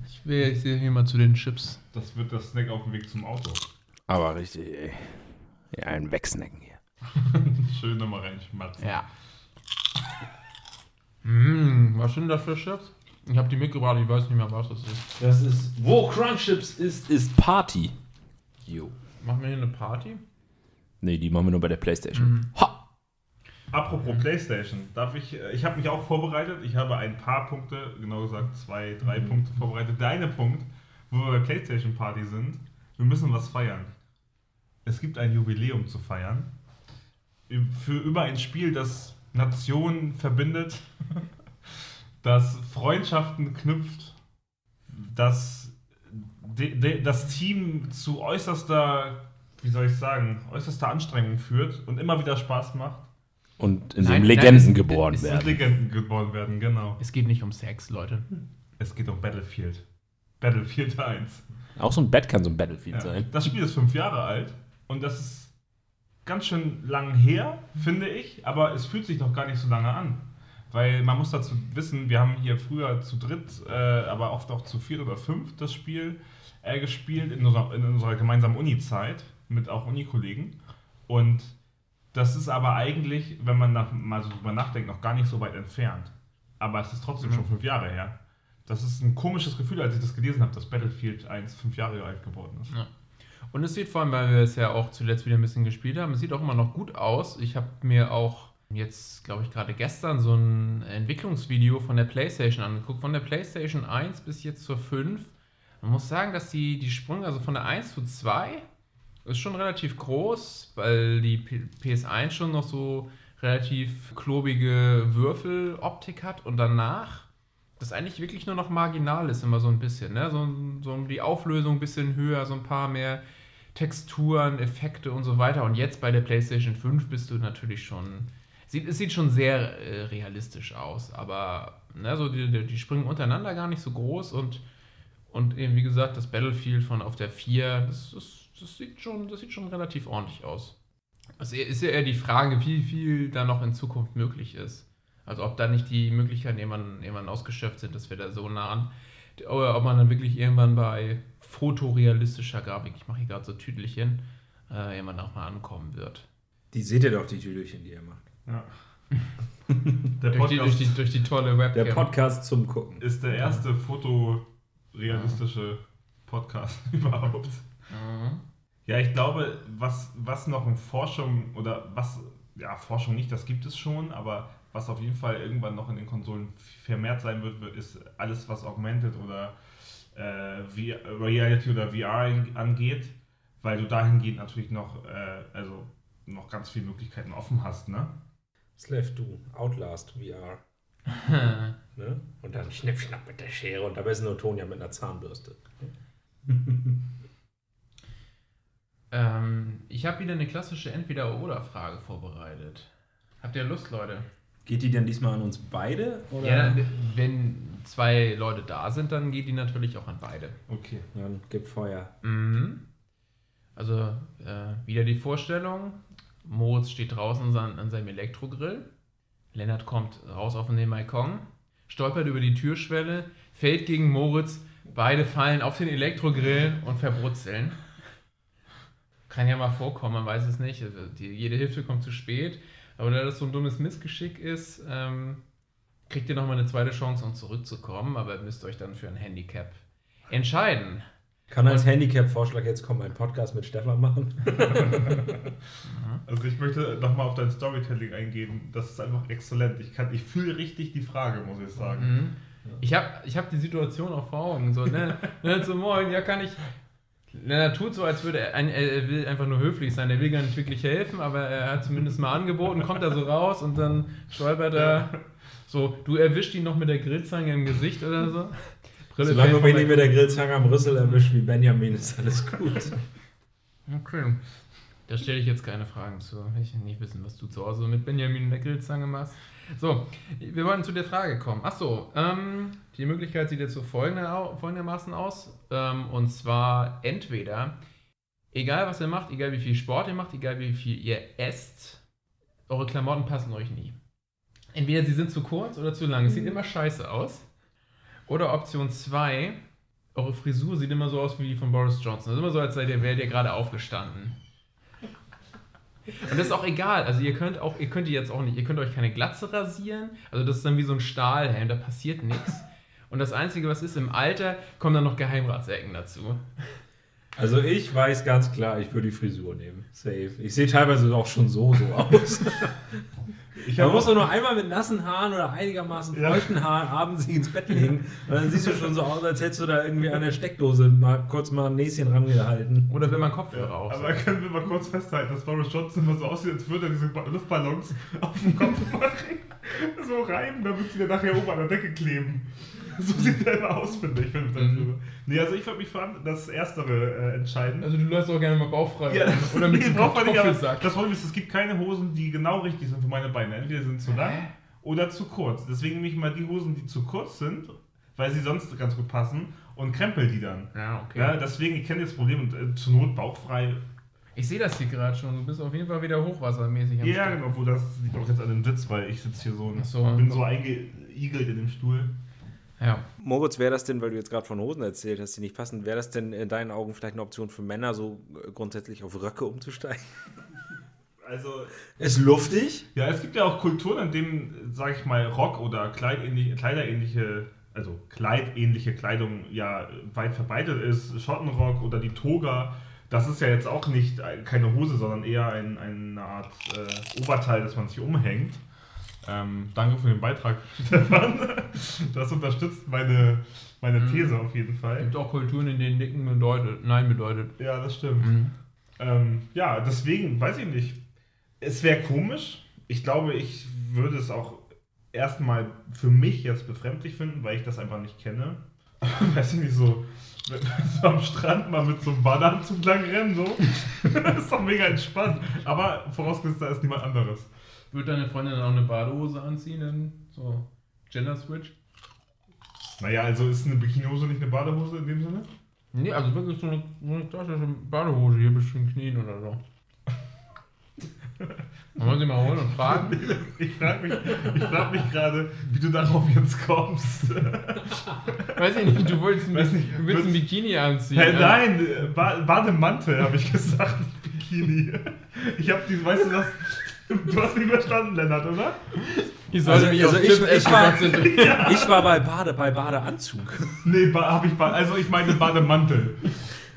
Speaker 3: Ich will jetzt hier mal zu den Chips.
Speaker 4: Das wird das Snack auf dem Weg zum Auto.
Speaker 2: aber richtig, ey. Ja, ein Wegsnacken hier.
Speaker 4: Schön nochmal reinschmatzen.
Speaker 3: Ja. Mmh, was sind das für Chips? Ich habe die mitgebracht, ich weiß nicht mehr, was das ist.
Speaker 2: Das ist, wo Crunch Chips ist, ist Party. Jo.
Speaker 3: Machen wir hier eine Party?
Speaker 2: Nee, die machen wir nur bei der Playstation. Ha!
Speaker 4: Apropos Playstation, darf ich, äh, ich habe mich auch vorbereitet. Ich habe ein paar Punkte, genau gesagt zwei, drei Punkte vorbereitet. Der eine Punkt, wo wir bei Playstation Party sind, wir müssen was feiern. Es gibt ein Jubiläum zu feiern. Für über ein Spiel, das Nationen verbindet, das Freundschaften knüpft, das de, de, das Team zu äußerster, wie soll ich sagen, äußerster Anstrengung führt und immer wieder Spaß macht.
Speaker 2: Und in
Speaker 3: Nein,
Speaker 2: dem
Speaker 3: nein,
Speaker 2: Legenden
Speaker 3: es-
Speaker 2: geboren
Speaker 3: es-
Speaker 4: Und
Speaker 2: werden.
Speaker 4: Legenden geboren werden, genau.
Speaker 3: Es geht nicht um Sex, Leute.
Speaker 4: Es geht um Battlefield. Battlefield 1.
Speaker 2: Auch so ein Bett kann so ein Battlefield
Speaker 4: Ja.
Speaker 2: sein.
Speaker 4: Das Spiel ist fünf Jahre alt und das ist ganz schön lang her, finde ich, aber es fühlt sich noch gar nicht so lange an. Weil man muss dazu wissen, wir haben hier früher zu dritt, äh, aber oft auch zu viert oder fünf das Spiel äh, gespielt in unserer, in unserer gemeinsamen Uni-Zeit mit auch Unikollegen. Und Das ist aber eigentlich, wenn man nach, mal so drüber nachdenkt, noch gar nicht so weit entfernt. Aber es ist trotzdem
Speaker 3: Mhm.
Speaker 4: schon fünf Jahre her. Das ist ein komisches Gefühl, als ich das gelesen habe, dass Battlefield 1 fünf Jahre alt geworden ist.
Speaker 3: Ja. Und es sieht vor allem, weil wir es ja auch zuletzt wieder ein bisschen gespielt haben, es sieht auch immer noch gut aus. Ich habe mir auch jetzt, glaube ich, gerade gestern so ein Entwicklungsvideo von der PlayStation angeguckt. Von der PlayStation 1 bis jetzt zur 5. Man muss sagen, dass die, die Sprünge, also von der 1 zu 2, ist schon relativ groß, weil die P PS1 schon noch so relativ klobige Würfeloptik hat und danach das eigentlich wirklich nur noch marginal ist, immer so ein bisschen. Ne? So, so die Auflösung ein bisschen höher, so ein paar mehr Texturen, Effekte und so weiter. Und jetzt bei der PlayStation 5 bist du natürlich schon. Sieht, es sieht schon sehr äh, realistisch aus, aber ne, so die, die, die springen untereinander gar nicht so groß und, und eben, wie gesagt, das Battlefield von auf der 4, das, das, das, sieht, schon, das sieht schon relativ ordentlich aus. Es ist ja eher die Frage, wie viel da noch in Zukunft möglich ist. Also ob da nicht die Möglichkeiten irgendwann, irgendwann ausgeschöpft sind, dass wir da so nah an, oder ob man dann wirklich irgendwann bei fotorealistischer Grafik, ich mache hier gerade so Tüdelchen, äh, irgendwann auch mal ankommen wird.
Speaker 2: Die seht ihr doch, die Tüdelchen, die er macht.
Speaker 4: Ja. Der
Speaker 3: Durch die, durch,
Speaker 4: Podcast
Speaker 3: die, durch die tolle Webcam.
Speaker 2: Der Podcast zum Gucken.
Speaker 4: ist der erste fotorealistische Podcast überhaupt.
Speaker 3: Mhm.
Speaker 4: Ja, ich glaube, was, was noch in Forschung oder was, ja, Forschung nicht, das gibt es schon, aber was auf jeden Fall irgendwann noch in den Konsolen vermehrt sein wird, wird ist alles, was Augmented oder äh, Reality oder VR angeht, weil du dahingehend natürlich noch, äh, also noch ganz viele Möglichkeiten offen hast, ne?
Speaker 2: Slave du, Outlast VR. Ne? Und dann schnipp, schnapp mit der Schere und dabei ist nur Tonia mit einer Zahnbürste.
Speaker 3: ähm, ich habe wieder eine klassische Entweder-Oder-Frage vorbereitet. Habt ihr Lust, Leute?
Speaker 2: Geht die denn diesmal an uns beide? Oder?
Speaker 3: Ja, dann, wenn zwei Leute da sind, dann geht die natürlich auch an beide.
Speaker 4: Okay.
Speaker 2: Dann gib Feuer.
Speaker 3: Mhm. Also äh, wieder die Vorstellung. Moritz steht draußen an, an seinem Elektrogrill. Lennart kommt raus auf den Balkon, stolpert über die Türschwelle, fällt gegen Moritz. Beide fallen auf den Elektrogrill und verbrutzeln. Kann ja mal vorkommen, man weiß es nicht. Also die, jede Hilfe kommt zu spät. Aber da das so ein dummes Missgeschick ist, ähm, kriegt ihr nochmal eine zweite Chance, um zurückzukommen. Aber ihr müsst euch dann für ein Handicap entscheiden.
Speaker 2: Kann als Handicap-Vorschlag jetzt kommen, einen Podcast mit Stefan machen?
Speaker 4: Also ich möchte nochmal auf dein Storytelling eingehen. Das ist einfach exzellent. Ich, kann- ich fühle richtig die Frage, muss ich sagen.
Speaker 3: Mhm. Ich habe ich hab die Situation auch vor Augen. So, ne, ne, so, moin, ja, kann ich. Er tut so, als würde er, ein- er will einfach nur höflich sein. Er will gar nicht wirklich helfen, aber er hat zumindest mal angeboten, kommt da so raus und dann stolpert er. So, du erwischt ihn noch mit der Grillzange im Gesicht oder so. Brille
Speaker 2: Solange du mich nicht mit der Grillzange am Rüssel erwischt wie Benjamin, ist alles gut.
Speaker 3: Okay. Da stelle ich jetzt keine Fragen zu. Ich will nicht wissen, was du zu Hause mit Benjamin in der Grillzange machst. So, wir wollen zu der Frage kommen. Achso, ähm, die Möglichkeit sieht jetzt so folgendermaßen aus. Ähm, und zwar entweder, egal was ihr macht, egal wie viel Sport ihr macht, egal wie viel ihr esst, eure Klamotten passen euch nie. Entweder sie sind zu kurz oder zu lang. Es sieht immer scheiße aus. Oder Option 2, eure Frisur sieht immer so aus wie die von Boris Johnson. Das ist immer so, als sei der, wäre der gerade aufgestanden. Und das ist auch egal. Also ihr könnt auch, ihr könnt jetzt auch nicht, ihr könnt euch keine Glatze rasieren. Also das ist dann wie so ein Stahlhelm, da passiert nichts. Und das Einzige, was ist, im Alter kommen dann noch Geheimratsecken dazu.
Speaker 2: Also ich weiß ganz klar, ich würde die Frisur nehmen. Safe. Ich sehe teilweise auch schon so so aus.
Speaker 4: Ich
Speaker 2: Man muss doch nur einmal mit nassen Haaren oder einigermaßen
Speaker 4: Ja.
Speaker 2: feuchten Haaren abends sich ins Bett legen. Und dann siehst du schon so aus, als hättest du da irgendwie an der Steckdose mal kurz mal ein Näschen rangehalten.
Speaker 3: Oder wenn man Kopfhörer
Speaker 4: Ja,
Speaker 3: auf.
Speaker 4: aber können wir mal kurz festhalten, dass Boris Johnson immer so aussieht, als würde er diese Ba- Luftballons auf dem Kopf machen, so reiben, damit sie dann nachher oben an der Decke kleben. So sieht er immer aus, finde ich. Ich
Speaker 3: Mhm.
Speaker 4: Nee, also ich würde mich für das Erstere äh, entscheiden.
Speaker 3: Also du lässt auch gerne mal bauchfrei.
Speaker 4: Ja,
Speaker 3: oder mit dem Kartoffelsack.
Speaker 4: Das Problem ist, es gibt keine Hosen, die genau richtig sind für meine Beine. Entweder sind zu lang oder zu kurz. Deswegen nehme ich mal die Hosen, die zu kurz sind, weil sie sonst ganz gut passen und krempel die dann.
Speaker 3: Ja, okay.
Speaker 4: Ja, deswegen, ich kenne das Problem und äh, zur Not bauchfrei.
Speaker 3: Ich sehe das hier gerade schon. Du bist auf jeden Fall wieder hochwassermäßig am
Speaker 4: Ja,
Speaker 3: Start.
Speaker 4: genau, obwohl das liegt auch jetzt an dem Sitz, weil ich sitze hier so und
Speaker 3: so.
Speaker 4: bin so eingeigelt in dem Stuhl.
Speaker 3: Ja.
Speaker 2: Moritz, wäre das denn, weil du jetzt gerade von Hosen erzählt hast, die nicht passen, wäre das denn in deinen Augen vielleicht eine Option für Männer, so äh, grundsätzlich auf Röcke umzusteigen?
Speaker 4: Also,
Speaker 2: Ist luftig.
Speaker 4: ja, es gibt ja auch Kulturen, in denen, sag ich mal, Rock oder Kleidähnliche, kleiderähnliche, also kleidähnliche Kleidung ja weit verbreitet ist. Schottenrock oder die Toga. Das ist ja jetzt auch nicht ein- keine Hose, sondern eher ein, eine Art äh, Oberteil, das man sich umhängt. Ähm, danke für den Beitrag, Stefan. Das unterstützt meine, meine
Speaker 3: Mhm.
Speaker 4: These auf jeden
Speaker 3: Es
Speaker 4: Fall.
Speaker 3: gibt auch Kulturen, in denen Nicken bedeutet, Nein bedeutet.
Speaker 4: Ja, das stimmt.
Speaker 3: Mhm.
Speaker 4: Ähm, ja, deswegen, weiß ich nicht. Es wäre komisch. Ich glaube, ich würde es auch erstmal für mich jetzt befremdlich finden, weil ich das einfach nicht kenne. weiß ich nicht, so, so am Strand mal mit so einem Badeanzug lang rennen, so. das ist doch mega entspannt. Aber vorausgesetzt, da ist niemand anderes.
Speaker 3: Wird deine Freundin dann auch eine Badehose anziehen? So Gender Switch?
Speaker 4: Naja, also ist eine Bikinihose nicht eine Badehose in dem Sinne?
Speaker 3: Nee, also wirklich so eine, so eine klassische Badehose hier bis zu den Knien oder so. Wollen Sie mal holen und fragen?
Speaker 4: Ich frage mich, ich frag mich gerade, wie du darauf jetzt kommst.
Speaker 3: Weiß ich nicht, du wolltest ein,
Speaker 4: Weiß nicht,
Speaker 3: du willst ein Bikini anziehen. Ja?
Speaker 4: nein, ba Bademantel habe ich gesagt, nicht Bikini. Ich habe die, weißt du was? Du hast mich verstanden, Lennart, oder?
Speaker 3: Ich
Speaker 2: Also-
Speaker 3: mich
Speaker 2: also ich- ich war-
Speaker 3: konzentrieren.
Speaker 2: Ich war bei Bade, bei Badeanzug.
Speaker 4: Nee, ba hab ich ba also ich meine Bademantel.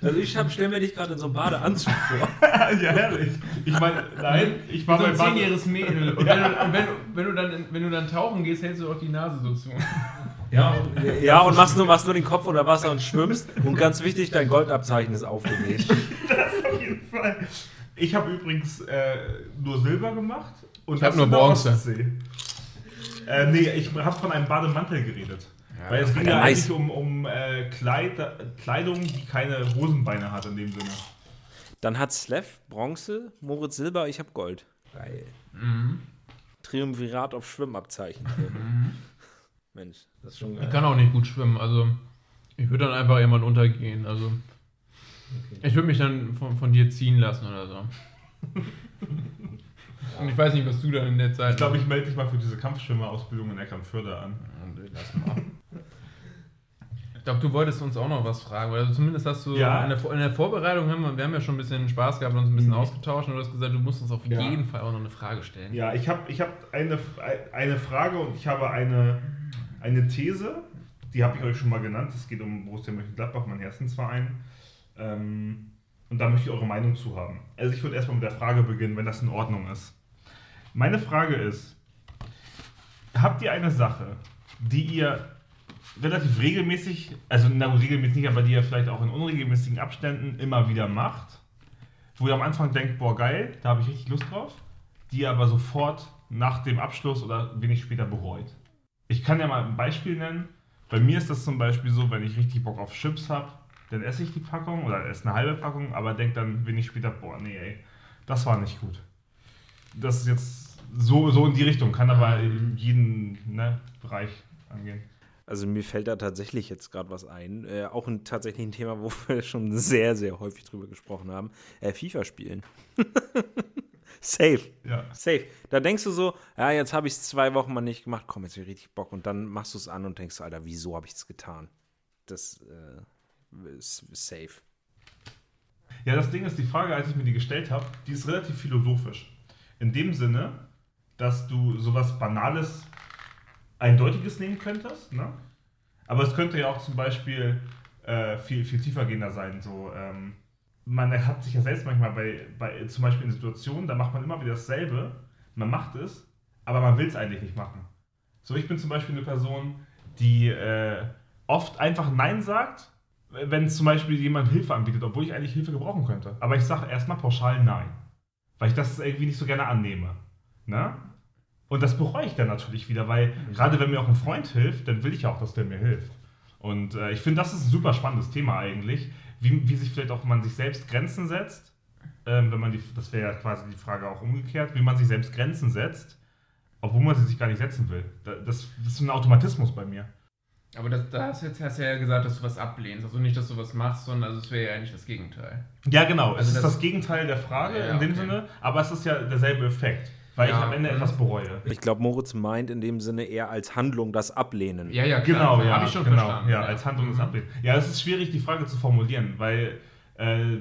Speaker 2: Also ich hab, stell mir dich gerade in so einem Badeanzug vor.
Speaker 4: ja, herrlich. Ich meine, nein, ich war
Speaker 3: So
Speaker 4: bei
Speaker 3: ein
Speaker 4: Bade
Speaker 3: zehnjähriges Mädel. Und, wenn, du, und wenn, wenn, du dann, wenn du dann tauchen gehst, hältst du auch die Nase so zu.
Speaker 4: Ja,
Speaker 2: Ja, und machst nur, machst nur den Kopf unter Wasser und schwimmst. Und ganz wichtig, dein Goldabzeichen ist aufgenäht.
Speaker 4: das auf jeden Fall. Ich habe übrigens äh, nur Silber gemacht. Und
Speaker 3: Ich hab
Speaker 4: das
Speaker 3: nur Bronze.
Speaker 4: Äh, nee, ich habe von einem Bademantel geredet. Weil es ging
Speaker 2: ja,
Speaker 4: ja,
Speaker 2: nice.
Speaker 4: eigentlich um, um äh, Kleid, Kleidung, die keine Hosenbeine hat in dem Sinne.
Speaker 2: Dann hat Slev Bronze, Moritz Silber, ich hab Gold. Geil. Triumvirat auf Schwimmabzeichen. Mensch, das ist schon
Speaker 3: Ich
Speaker 2: geil.
Speaker 3: kann auch nicht gut schwimmen, also ich würde dann einfach jemand untergehen. Also ich würde mich dann von, von dir ziehen lassen oder so. Und ich weiß nicht, was du dann in der Zeit.
Speaker 4: Ich glaube, ich melde dich mal für diese Kampfschwimmerausbildung in Eckernförde an.
Speaker 3: Lass mal. Ich glaube, du wolltest uns auch noch was fragen, weil also zumindest hast du
Speaker 4: Ja.
Speaker 3: in, der, in der Vorbereitung haben wir, wir haben ja schon ein bisschen Spaß gehabt und uns ein bisschen
Speaker 4: Mhm.
Speaker 3: ausgetauscht und du hast gesagt, du musst uns auf
Speaker 4: Ja.
Speaker 3: jeden Fall auch noch eine Frage stellen.
Speaker 4: Ja, ich habe ich hab eine, eine Frage und ich habe eine, eine These, die habe ich euch schon mal genannt. Es geht um Borussia Mönchengladbach, mein Herzensverein. Ähm, und da möchte ich eure Meinung zu haben. Also ich würde erstmal mit der Frage beginnen, wenn das in Ordnung ist. Meine Frage ist, habt ihr eine Sache, die ihr relativ regelmäßig, also na regelmäßig nicht, aber die ihr vielleicht auch in unregelmäßigen Abständen immer wieder macht, wo ihr am Anfang denkt, boah geil, da habe ich richtig Lust drauf, die ihr aber sofort nach dem Abschluss oder wenig später bereut. Ich kann ja mal ein Beispiel nennen. Bei mir ist das zum Beispiel so, wenn ich richtig Bock auf Chips habe, dann esse ich die Packung oder esse eine halbe Packung, aber denke dann wenig später, boah, nee, ey, das war nicht gut. Das ist jetzt so, so in die Richtung, kann aber in jeden ne, Bereich angehen.
Speaker 2: Also mir fällt da tatsächlich jetzt gerade was ein. Äh, auch ein, tatsächlich ein Thema, wo wir schon sehr, sehr häufig drüber gesprochen haben. Äh, FIFA spielen. Safe.
Speaker 4: Ja.
Speaker 2: Safe. Da denkst du so, ja, jetzt habe ich es zwei Wochen mal nicht gemacht, komm, jetzt hab ich richtig Bock. Und dann machst du es an und denkst, Alter, wieso habe ich es getan? Das äh, safe.
Speaker 4: Ja, das Ding ist, die Frage, als ich mir die gestellt habe, die ist relativ philosophisch. In dem Sinne, dass du sowas Banales, Eindeutiges nehmen könntest, ne? Aber es könnte ja auch zum Beispiel äh, viel, viel tiefergehender sein. So, ähm, man hat sich ja selbst manchmal bei, bei, zum Beispiel in Situationen, da macht man immer wieder dasselbe, man macht es, aber man will es eigentlich nicht machen. So, ich bin zum Beispiel eine Person, die äh, oft einfach Nein sagt, wenn zum Beispiel jemand Hilfe anbietet, obwohl ich eigentlich Hilfe gebrauchen könnte. Aber ich sage erstmal pauschal Nein. Weil ich das irgendwie nicht so gerne annehme. Ne? Und das bereue ich dann natürlich wieder, weil gerade wenn mir auch ein Freund hilft, dann will ich ja auch, dass der mir hilft. Und äh, ich finde, das ist ein super spannendes Thema eigentlich, wie, wie sich vielleicht auch man sich selbst Grenzen setzt. Ähm, wenn man die, das wäre ja quasi die Frage auch umgekehrt, wie man sich selbst Grenzen setzt, obwohl man sie sich gar nicht setzen will. Da- Das, das ist ein Automatismus bei mir.
Speaker 3: Aber das, da hast, jetzt, hast du ja gesagt, dass du was ablehnst. Also nicht, dass du was machst, sondern also es wäre ja eigentlich das Gegenteil.
Speaker 4: Ja, genau.
Speaker 3: Also
Speaker 4: es ist
Speaker 3: das-
Speaker 4: das Gegenteil der Frage
Speaker 3: Ja,
Speaker 4: in dem
Speaker 3: okay.
Speaker 4: Sinne, aber es ist ja derselbe Effekt, weil
Speaker 3: Ja,
Speaker 4: ich am Ende
Speaker 3: mhm.
Speaker 4: etwas bereue.
Speaker 2: Ich glaube, Moritz meint in dem Sinne eher als Handlung das Ablehnen.
Speaker 3: Ja, ja,
Speaker 4: Genau, ja.
Speaker 3: Habe ich schon
Speaker 4: genau,
Speaker 3: verstanden.
Speaker 4: Ja, als Handlung des
Speaker 3: Mhm.
Speaker 4: Ablehnen. Ja, es ist schwierig, die Frage zu formulieren, weil äh,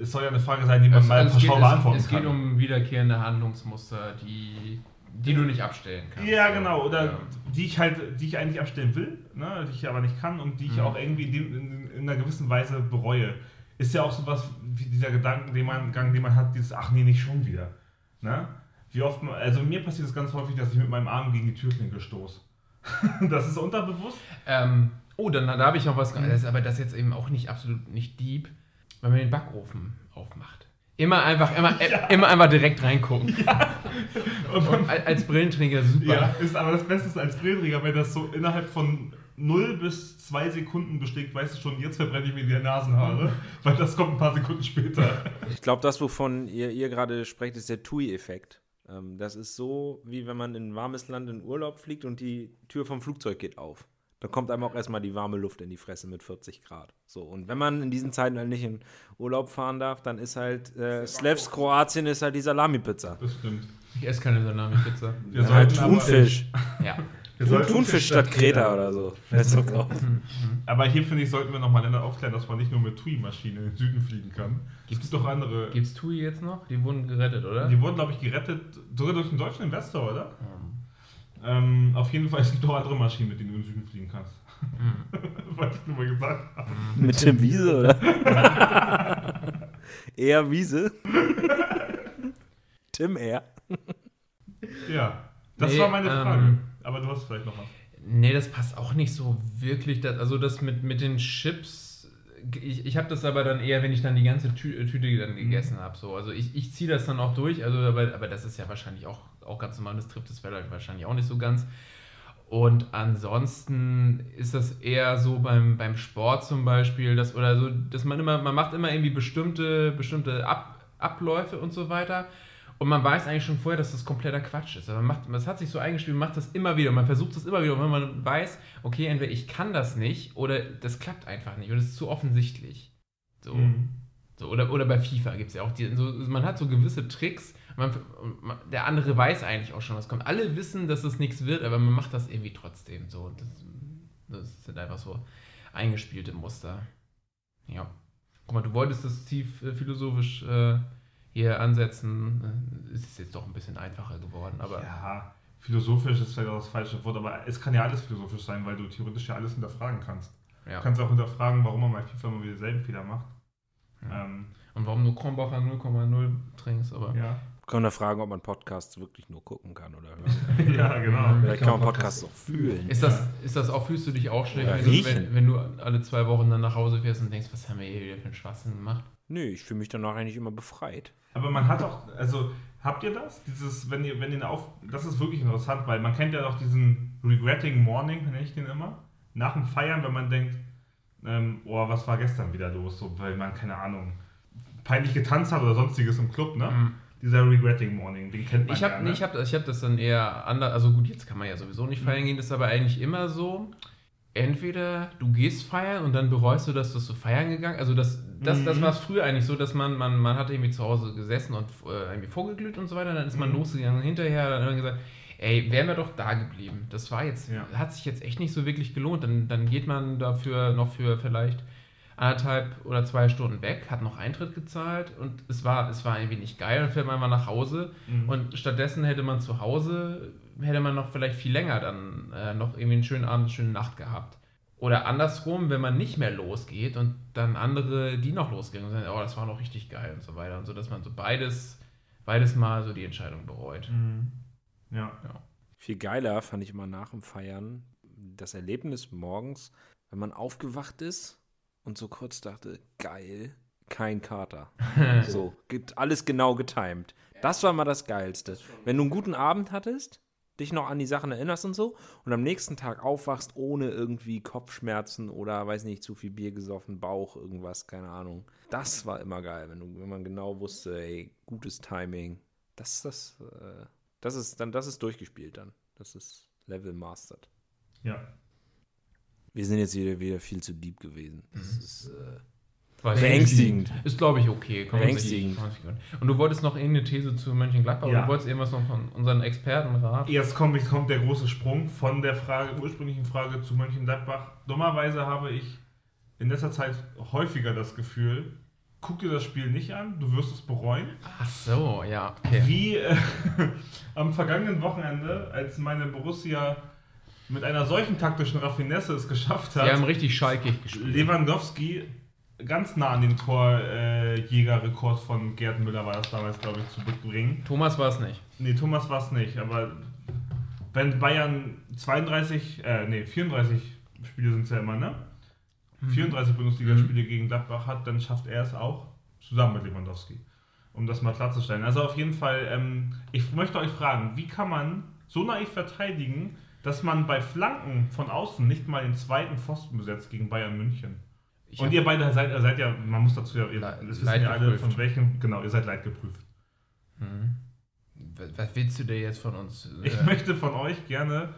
Speaker 4: es soll ja eine Frage sein, die man
Speaker 3: Es,
Speaker 4: mal
Speaker 3: also es, geht,
Speaker 4: pauschal
Speaker 3: es,
Speaker 4: beantworten
Speaker 3: es geht
Speaker 4: kann.
Speaker 3: um wiederkehrende Handlungsmuster, die, die du nicht abstellen kannst.
Speaker 4: Ja, genau. Oder
Speaker 3: Ja.
Speaker 4: die ich halt, die ich eigentlich abstellen will, ne, die ich aber nicht kann und die ich
Speaker 3: Mhm.
Speaker 4: auch irgendwie in, in, in einer gewissen Weise bereue. Ist ja auch sowas wie dieser Gedanken, den man, Gang, den man hat, dieses, ach nee, nicht schon wieder. Ne? Wie oft man, also mir passiert es ganz häufig, dass ich mit meinem Arm gegen die Türklinke stoße. das ist unterbewusst.
Speaker 3: Ähm, oh, dann da habe ich noch was.
Speaker 4: Mhm.
Speaker 3: Das ist aber das jetzt eben auch nicht absolut nicht deep, wenn man den Backofen aufmacht. Immer einfach, immer, äh, immer einfach direkt reingucken.
Speaker 4: Und
Speaker 3: Und al- als Brillenträger super.
Speaker 4: Ja, ist aber das Beste ist als Brillenträger, wenn das so innerhalb von 0 bis 2 Sekunden besteht, weißt du schon, jetzt verbrenne ich mir die Nasenhaare, weil das kommt ein paar Sekunden später.
Speaker 2: Ich glaube, das, wovon ihr, ihr gerade sprecht, ist der TUI-Effekt. Ähm, das ist so, wie wenn man in ein warmes Land in Urlaub fliegt und die Tür vom Flugzeug geht auf. Da kommt einem auch erstmal die warme Luft in die Fresse mit 40 Grad. So, und wenn man in diesen Zeiten halt nicht in Urlaub fahren darf, dann ist halt äh, Slevs Kroatien ist halt die Salami-Pizza.
Speaker 4: Das stimmt.
Speaker 3: Ich esse keine Salami-Pizza.
Speaker 4: Wir
Speaker 2: Ja, halt
Speaker 4: sollten aber-
Speaker 2: Thunfisch.
Speaker 3: Ja.
Speaker 4: wir
Speaker 2: Thun, Thunfisch statt Kreta oder so. Drauf.
Speaker 4: Aber hier finde ich, sollten wir nochmal Länder aufklären, dass man nicht nur mit TUI-Maschinen in den Süden fliegen kann.
Speaker 3: Gibt's-
Speaker 4: es gibt doch andere.
Speaker 3: Gibt's TUI jetzt noch? Die wurden gerettet, oder?
Speaker 4: Die wurden, glaube ich, gerettet, sogar durch einen deutschen Investor, oder?
Speaker 3: Ähm,
Speaker 4: Ähm, auf jeden Fall, es gibt doch andere Maschinen, mit denen du in den Süden fliegen kannst.
Speaker 3: hm.
Speaker 4: Wollte ich nur mal gesagt haben.
Speaker 2: Mit Tim Wiese, oder? Eher Wiese. Tim eher.
Speaker 4: Ja, das
Speaker 3: Nee,
Speaker 4: war meine Frage.
Speaker 3: ähm,
Speaker 4: Aber du hast vielleicht noch was.
Speaker 3: Nee, das passt auch nicht so wirklich. Das, also das mit, mit den Chips, ich, ich habe das aber dann eher, wenn ich dann die ganze Tü Tüte dann gegessen habe. So. Also ich, ich ziehe das dann auch durch, also aber, aber das ist ja wahrscheinlich auch, auch ganz normal, das trifft das vielleicht wahrscheinlich auch nicht so ganz. Und ansonsten ist das eher so beim, beim Sport zum Beispiel, dass, oder so, dass man immer, man macht immer irgendwie bestimmte, bestimmte Ab, Abläufe und so weiter. Und man weiß eigentlich schon vorher, dass das kompletter Quatsch ist. Aber man macht, das hat sich so eingespielt, man macht das immer wieder. Man versucht das immer wieder. Und wenn man weiß, okay, entweder ich kann das nicht oder das klappt einfach nicht. Und es ist zu offensichtlich. So.
Speaker 4: Mhm.
Speaker 3: So, oder, oder bei FIFA gibt es ja auch die, so, man hat so gewisse Tricks, man, der andere weiß eigentlich auch schon, was kommt. Alle wissen, dass es nichts wird, aber man macht das irgendwie trotzdem. So, das, das sind einfach so eingespielte Muster. Ja. Guck mal, du wolltest das tief äh, philosophisch äh, hier ansetzen. Äh, Es ist jetzt doch ein bisschen einfacher geworden, aber
Speaker 4: Ja, philosophisch ist vielleicht auch das falsche Wort, aber es kann ja alles philosophisch sein, weil du theoretisch ja alles hinterfragen kannst.
Speaker 3: ja.
Speaker 4: Du kannst auch hinterfragen, warum man bei FIFA immer wieder denselben Fehler macht.
Speaker 3: Ja.
Speaker 4: Ähm,
Speaker 3: Und warum du Kronbacher 0,0 trinkst, aber.
Speaker 4: ja.
Speaker 2: Können wir fragen, ob man Podcasts wirklich nur gucken kann oder hören.
Speaker 4: ja, genau.
Speaker 2: Vielleicht kann man Podcasts auch fühlen.
Speaker 3: Ist das, ist das auch, fühlst du dich auch schlecht, wenn du, wenn, wenn du alle zwei Wochen dann nach Hause fährst und denkst, was haben wir hier wieder für einen Schwachsinn gemacht?
Speaker 2: Nö, ich fühle mich danach eigentlich immer befreit.
Speaker 4: Aber man hat auch, also habt ihr das? Dieses, wenn ihr, wenn ihr auf, das ist wirklich interessant, weil man kennt ja auch diesen Regretting Morning, nenne ich den immer. Nach dem Feiern, wenn man denkt, ähm, oh, was war gestern wieder los? So, weil man, keine Ahnung, peinlich getanzt hat oder sonstiges im Club, ne?
Speaker 3: Mhm.
Speaker 4: Dieser Regretting Morning, den kennt man
Speaker 3: Ich habe
Speaker 4: ja, ne?
Speaker 3: ich hab, das- ich hab das dann eher anders, also gut, jetzt kann man ja sowieso nicht feiern gehen, das ist aber eigentlich immer so, entweder du gehst feiern und dann bereust du, dass du so feiern gegangen Also das, das, das
Speaker 4: Mhm.
Speaker 3: war es früher eigentlich so, dass man, man, man hat irgendwie zu Hause gesessen und äh, irgendwie vorgeglüht und so weiter, dann ist man
Speaker 4: Mhm.
Speaker 3: losgegangen und hinterher dann irgendwie gesagt, ey, wären wir doch da geblieben. Das war jetzt,
Speaker 4: Ja.
Speaker 3: hat sich jetzt echt nicht so wirklich gelohnt. Dann, dann geht man dafür noch für vielleicht anderthalb oder zwei Stunden weg, hat noch Eintritt gezahlt und es war, es war irgendwie nicht geil. Dann fährt man mal nach Hause
Speaker 4: Mhm.
Speaker 3: und stattdessen hätte man zu Hause, hätte man noch vielleicht viel länger dann äh, noch irgendwie einen schönen Abend, eine schöne Nacht gehabt. Oder andersrum, wenn man nicht mehr losgeht und dann andere, die noch losgehen und sagen, oh, das war noch richtig geil und so weiter. Und so, dass man so beides, beides mal so die Entscheidung bereut.
Speaker 4: Mhm. Ja.
Speaker 2: Viel geiler fand ich immer nach dem Feiern das Erlebnis morgens, wenn man aufgewacht ist und so kurz dachte, geil, kein Kater. so, gibt alles genau getimed. Das war mal das Geilste. Wenn du einen guten Abend hattest, dich noch an die Sachen erinnerst und so und am nächsten Tag aufwachst ohne irgendwie Kopfschmerzen oder weiß nicht, zu viel Bier gesoffen, Bauch, irgendwas, keine Ahnung. Das war immer geil, wenn, du, wenn man genau wusste, ey, gutes Timing. Das, das, äh, das ist dann, das ist durchgespielt dann. Das ist Level mastered.
Speaker 4: Ja.
Speaker 2: Wir sind jetzt wieder, wieder viel zu deep gewesen. Das ist äh,
Speaker 3: Weiß ich
Speaker 2: beängstigend.
Speaker 3: Ist, glaube ich, okay. Kann
Speaker 2: Beängstigend.
Speaker 3: Und du wolltest noch irgendeine These zu Mönchengladbach
Speaker 4: Ja.
Speaker 3: oder du wolltest irgendwas noch von unseren Experten raten?
Speaker 4: Jetzt kommt, jetzt kommt der große Sprung von der Frage, ursprünglichen Frage zu Mönchengladbach. Dummerweise habe ich in letzter Zeit häufiger das Gefühl, guck dir das Spiel nicht an, du wirst es bereuen.
Speaker 3: Ach so, ja, okay.
Speaker 4: Wie äh, am vergangenen Wochenende, als meine Borussia mit einer solchen taktischen Raffinesse es geschafft hat,
Speaker 3: Die haben richtig schalkig gespielt.
Speaker 4: Lewandowski ganz nah an den Torjägerrekord von Gerd Müller war das damals, glaube ich, zu bringen.
Speaker 3: Thomas war es nicht.
Speaker 4: Nee, Thomas war es nicht, aber wenn Bayern 32, äh, nee, 34 Spiele sind es ja immer, ne? 34 Bundesligaspiele gegen Gladbach hat, dann schafft er es auch, zusammen mit Lewandowski. Um das mal klarzustellen. Also auf jeden Fall, ähm, ich möchte euch fragen, wie kann man so naiv verteidigen, dass man bei Flanken von außen nicht mal den zweiten Pfosten besetzt gegen Bayern München?
Speaker 3: Ich
Speaker 4: Und ihr beide seid, seid ja, man muss dazu ja, ihr,
Speaker 3: Le-
Speaker 4: das wissen ja alle von welchem, genau, ihr seid leidgeprüft.
Speaker 3: Hm. Was- willst du dir jetzt von uns? äh,
Speaker 4: Ich möchte von euch gerne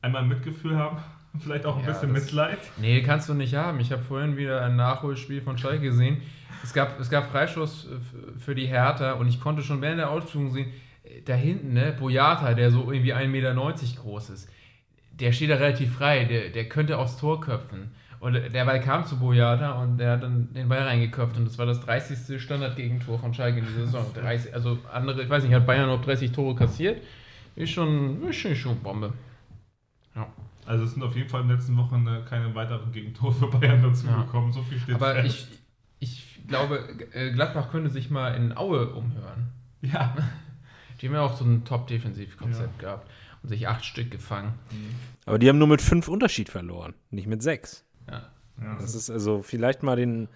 Speaker 4: einmal Mitgefühl haben, vielleicht auch ein
Speaker 3: Ja,
Speaker 4: bisschen
Speaker 3: das-
Speaker 4: Mitleid.
Speaker 3: Nee, kannst du nicht haben. Ich habe vorhin wieder ein Nachholspiel von Schalke gesehen. Es gab, es gab Freistoß äh, f- für die Hertha und ich konnte schon während der Ausführung sehen, äh, da hinten, ne, Boyata, der so irgendwie 1,90 Meter groß ist, der steht da relativ frei, der, der könnte aufs Tor köpfen. Und der Ball kam zu Boyata und der hat dann den Ball reingeköpft und das war das 30. Standardgegentor von Schalke in dieser Saison. 30, also andere, ich weiß nicht, hat Bayern noch 30 Tore kassiert? Ist schon, ist schon, schon Bombe. Ja.
Speaker 4: Also es sind auf jeden Fall in den letzten Wochen äh, keine weiteren Gegentore für Bayern dazu
Speaker 3: Ja.
Speaker 4: gekommen. So viel steht
Speaker 3: Aber
Speaker 4: fest.
Speaker 3: ich, ich glaube, äh, Gladbach könnte sich mal in Aue umhören.
Speaker 4: Ja.
Speaker 3: Die haben ja auch so ein Top-Defensivkonzept gehabt und sich acht Stück gefangen.
Speaker 2: Aber die haben nur mit fünf Unterschied verloren, nicht mit sechs.
Speaker 3: Ja.
Speaker 4: ja.
Speaker 2: Das ist also vielleicht mal den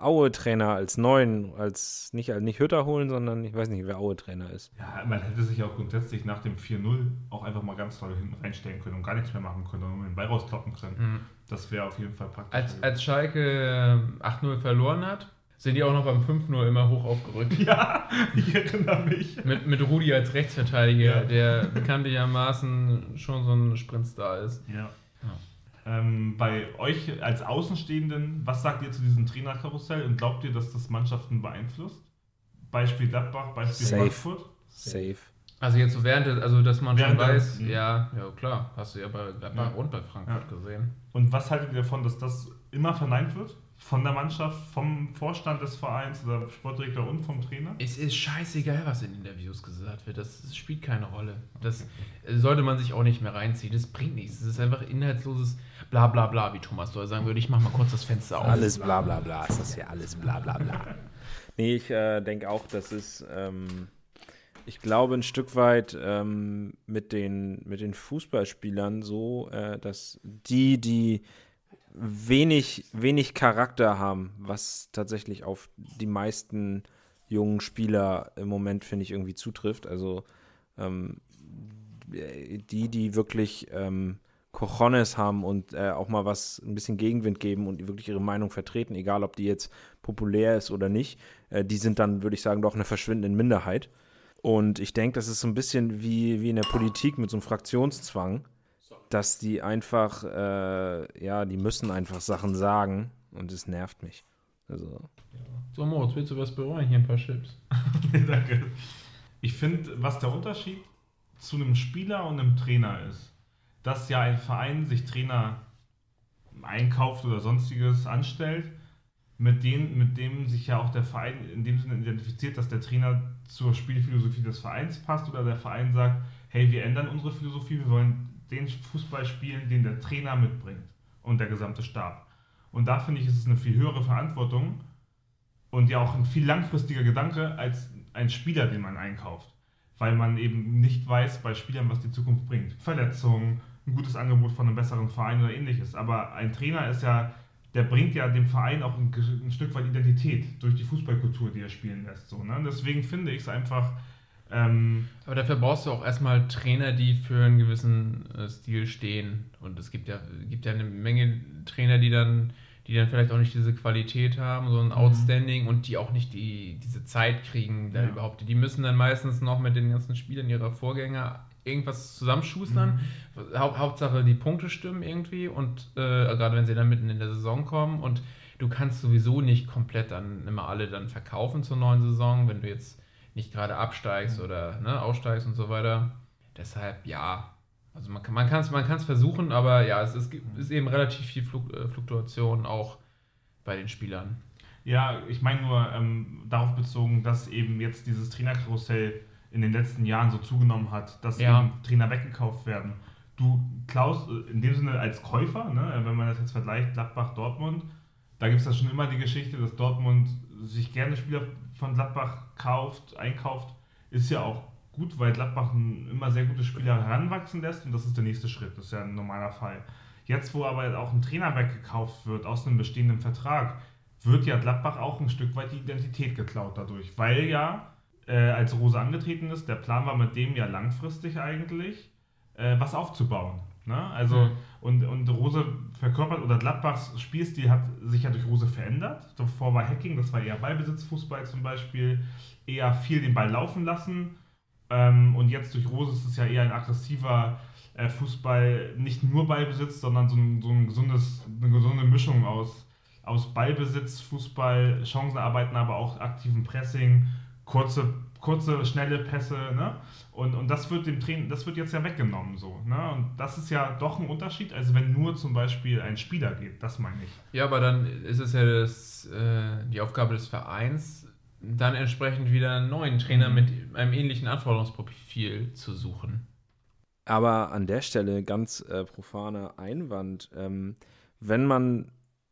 Speaker 2: Aue-Trainer als neuen, als nicht, als nicht Hütter holen, sondern ich weiß nicht, wer Aue-Trainer ist.
Speaker 4: Ja, man hätte sich auch grundsätzlich nach dem 4-0 auch einfach mal ganz toll hinten reinstellen können und gar nichts mehr machen können und den Ball rauskloppen können.
Speaker 3: Mhm.
Speaker 4: Das wäre auf jeden Fall praktisch.
Speaker 3: Als, als Schalke äh, 8-0 verloren hat, sind die auch noch beim 5-0 immer hoch aufgerückt.
Speaker 4: ja, ich erinnere mich.
Speaker 3: Mit, mit Rudi als Rechtsverteidiger,
Speaker 4: Ja.
Speaker 3: der bekanntlichermaßen schon so ein Sprintstar ist.
Speaker 4: Ja.
Speaker 3: Ja.
Speaker 4: Ähm, bei euch als Außenstehenden, was sagt ihr zu diesem Trainerkarussell und glaubt ihr, dass das Mannschaften beeinflusst? Beispiel Gladbach, Beispiel
Speaker 2: Safe.
Speaker 4: Frankfurt.
Speaker 2: Safe.
Speaker 3: Also jetzt so während, des, also dass man schon
Speaker 4: Während der-
Speaker 3: weiß,
Speaker 4: Mhm.
Speaker 3: ja, ja klar, hast du ja bei Gladbach
Speaker 4: Ja.
Speaker 3: und bei Frankfurt gesehen.
Speaker 4: Und was haltet ihr davon, dass das immer verneint wird? Von der Mannschaft, vom Vorstand des Vereins oder Sportdirektor und vom Trainer?
Speaker 3: Es ist scheißegal, was in Interviews gesagt wird. Das, das spielt keine Rolle. Das äh, sollte man sich auch nicht mehr reinziehen. Das bringt nichts. Es ist einfach inhaltsloses Bla bla bla, wie Thomas Doll sagen würde. Ich mach mal kurz das Fenster auf.
Speaker 2: Alles bla bla bla. Ist das hier alles bla bla bla. Nee, ich äh, denke auch, das ist, ähm, ich glaube ein Stück weit ähm, mit, den, mit den Fußballspielern so, äh, dass die, die wenig, wenig Charakter haben, was tatsächlich auf die meisten jungen Spieler im Moment, finde ich, irgendwie zutrifft. Also ähm, die, die wirklich ähm, Cojones haben und äh, auch mal was, ein bisschen Gegenwind geben und wirklich ihre Meinung vertreten, egal ob die jetzt populär ist oder nicht, äh, die sind dann, würde ich sagen, doch eine verschwindende Minderheit. Und ich denke, das ist so ein bisschen wie, wie in der Politik mit so einem Fraktionszwang, dass die einfach, äh, ja, die müssen einfach Sachen sagen und es nervt mich. Also,
Speaker 3: So, Moritz, willst du was bereuen? Hier ein paar Chips.
Speaker 4: Danke. Ich finde, was der Unterschied zu einem Spieler und einem Trainer ist, dass ja ein Verein sich Trainer einkauft oder sonstiges anstellt, mit, denen, mit dem sich ja auch der Verein in dem Sinne identifiziert, dass der Trainer zur Spielphilosophie des Vereins passt oder der Verein sagt, hey, wir ändern unsere Philosophie, wir wollen den Fußball spielen, den der Trainer mitbringt und der gesamte Stab. Und da finde ich, ist es eine viel höhere Verantwortung und ja auch ein viel langfristiger Gedanke als ein Spieler, den man einkauft. Weil man eben nicht weiß bei Spielern, was die Zukunft bringt. Verletzungen, ein gutes Angebot von einem besseren Verein oder ähnliches. Aber ein Trainer ist ja, der bringt ja dem Verein auch ein, ein Stück weit Identität durch die Fußballkultur, die er spielen lässt. So, ne? Deswegen finde ich es einfach. Ähm,
Speaker 3: Aber dafür brauchst du auch erstmal Trainer, die für einen gewissen äh, Stil stehen. Und es gibt ja, gibt ja eine Menge Trainer, die dann, die dann vielleicht auch nicht diese Qualität haben, so ein Outstanding und die auch nicht die, diese Zeit kriegen, da
Speaker 4: Ja.
Speaker 3: überhaupt. Die müssen dann meistens noch mit den ganzen Spielern ihrer Vorgänger irgendwas zusammenschustern. Haupt, Hauptsache die Punkte stimmen irgendwie und äh, gerade wenn sie dann mitten in der Saison kommen und du kannst sowieso nicht komplett dann immer alle dann verkaufen zur neuen Saison, wenn du jetzt nicht gerade absteigst oder ne, aussteigst und so weiter. Deshalb ja. Also man kann man kann es man kann's versuchen, aber ja, es ist, ist eben relativ viel Fluk, äh, Fluktuation auch bei den Spielern.
Speaker 4: Ja, ich meine nur ähm, darauf bezogen, dass eben jetzt dieses Trainerkarussell in den letzten Jahren so zugenommen hat, dass
Speaker 3: Ja.
Speaker 4: eben Trainer weggekauft werden. Du klaust äh, in dem Sinne als Käufer, ne, wenn man das jetzt vergleicht, Gladbach, Dortmund, da gibt es ja schon immer die Geschichte, dass Dortmund sich gerne Spieler von Gladbach kauft, einkauft, ist ja auch gut, weil Gladbach immer sehr gute Spieler heranwachsen lässt und das ist der nächste Schritt, das ist ja ein normaler Fall. Jetzt, wo aber auch ein Trainer weggekauft wird aus einem bestehenden Vertrag, wird ja Gladbach auch ein Stück weit die Identität geklaut dadurch, weil ja, äh, als Rose angetreten ist, der Plan war mit dem ja langfristig eigentlich, äh, was aufzubauen. Ne? Also,
Speaker 3: Mhm.
Speaker 4: Und, und Rose verkörpert, oder Gladbachs Spielstil hat sich ja durch Rose verändert. Davor war Hacking, das war eher Ballbesitzfußball zum Beispiel, eher viel den Ball laufen lassen. Ähm, und jetzt durch Rose ist es ja eher ein aggressiver äh, Fußball, nicht nur Ballbesitz, sondern so, ein, so ein gesundes, eine gesunde Mischung aus, aus Ballbesitz, Fußball, Chancenarbeiten, aber auch aktivem Pressing, kurze, kurze schnelle Pässe. Ne? Und, und das wird dem Training, das wird jetzt ja weggenommen so. Ne? Und das ist ja doch ein Unterschied, als wenn nur zum Beispiel ein Spieler geht, das meine ich.
Speaker 3: Ja, aber dann ist es ja das, äh, die Aufgabe des Vereins, dann entsprechend wieder einen neuen Trainer
Speaker 4: Mhm.
Speaker 3: mit einem ähnlichen Anforderungsprofil zu suchen.
Speaker 2: Aber an der Stelle ganz äh, profaner Einwand, ähm, wenn man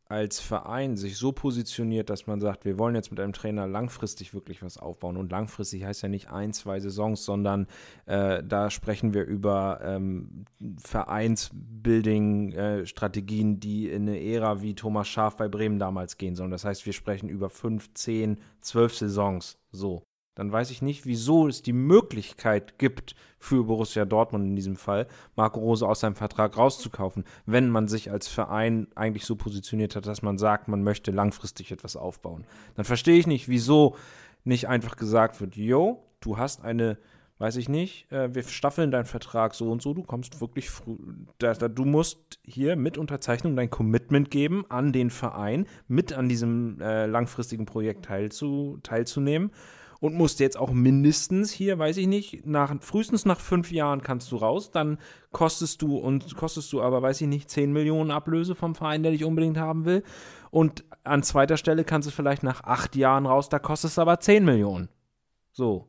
Speaker 2: als Verein sich so positioniert, dass man sagt, wir wollen jetzt mit einem Trainer langfristig wirklich was aufbauen. Und langfristig heißt ja nicht ein, zwei Saisons, sondern äh, da sprechen wir über ähm, Vereinsbuilding-Strategien, die in eine Ära wie Thomas Schaaf bei Bremen damals gehen sollen. Das heißt, wir sprechen über fünf, zehn, zwölf Saisons. So. Dann weiß ich nicht, wieso es die Möglichkeit gibt, für Borussia Dortmund in diesem Fall, Marco Rose aus seinem Vertrag rauszukaufen, wenn man sich als Verein eigentlich so positioniert hat, dass man sagt, man möchte langfristig etwas aufbauen. Dann verstehe ich nicht, wieso nicht einfach gesagt wird, yo, du hast eine, weiß ich nicht, äh, wir staffeln deinen Vertrag so und so, du kommst wirklich früh, da, da, du musst hier mit Unterzeichnung dein Commitment geben an den Verein, mit an diesem äh, langfristigen Projekt teilzu, teilzunehmen und musst jetzt auch mindestens hier, weiß ich nicht, nach, frühestens nach fünf Jahren kannst du raus, dann kostest du und kostest du aber, weiß ich nicht, 10 Millionen Ablöse vom Verein, der dich unbedingt haben will. Und an zweiter Stelle kannst du vielleicht nach acht Jahren raus, da kostest du aber 10 Millionen. So.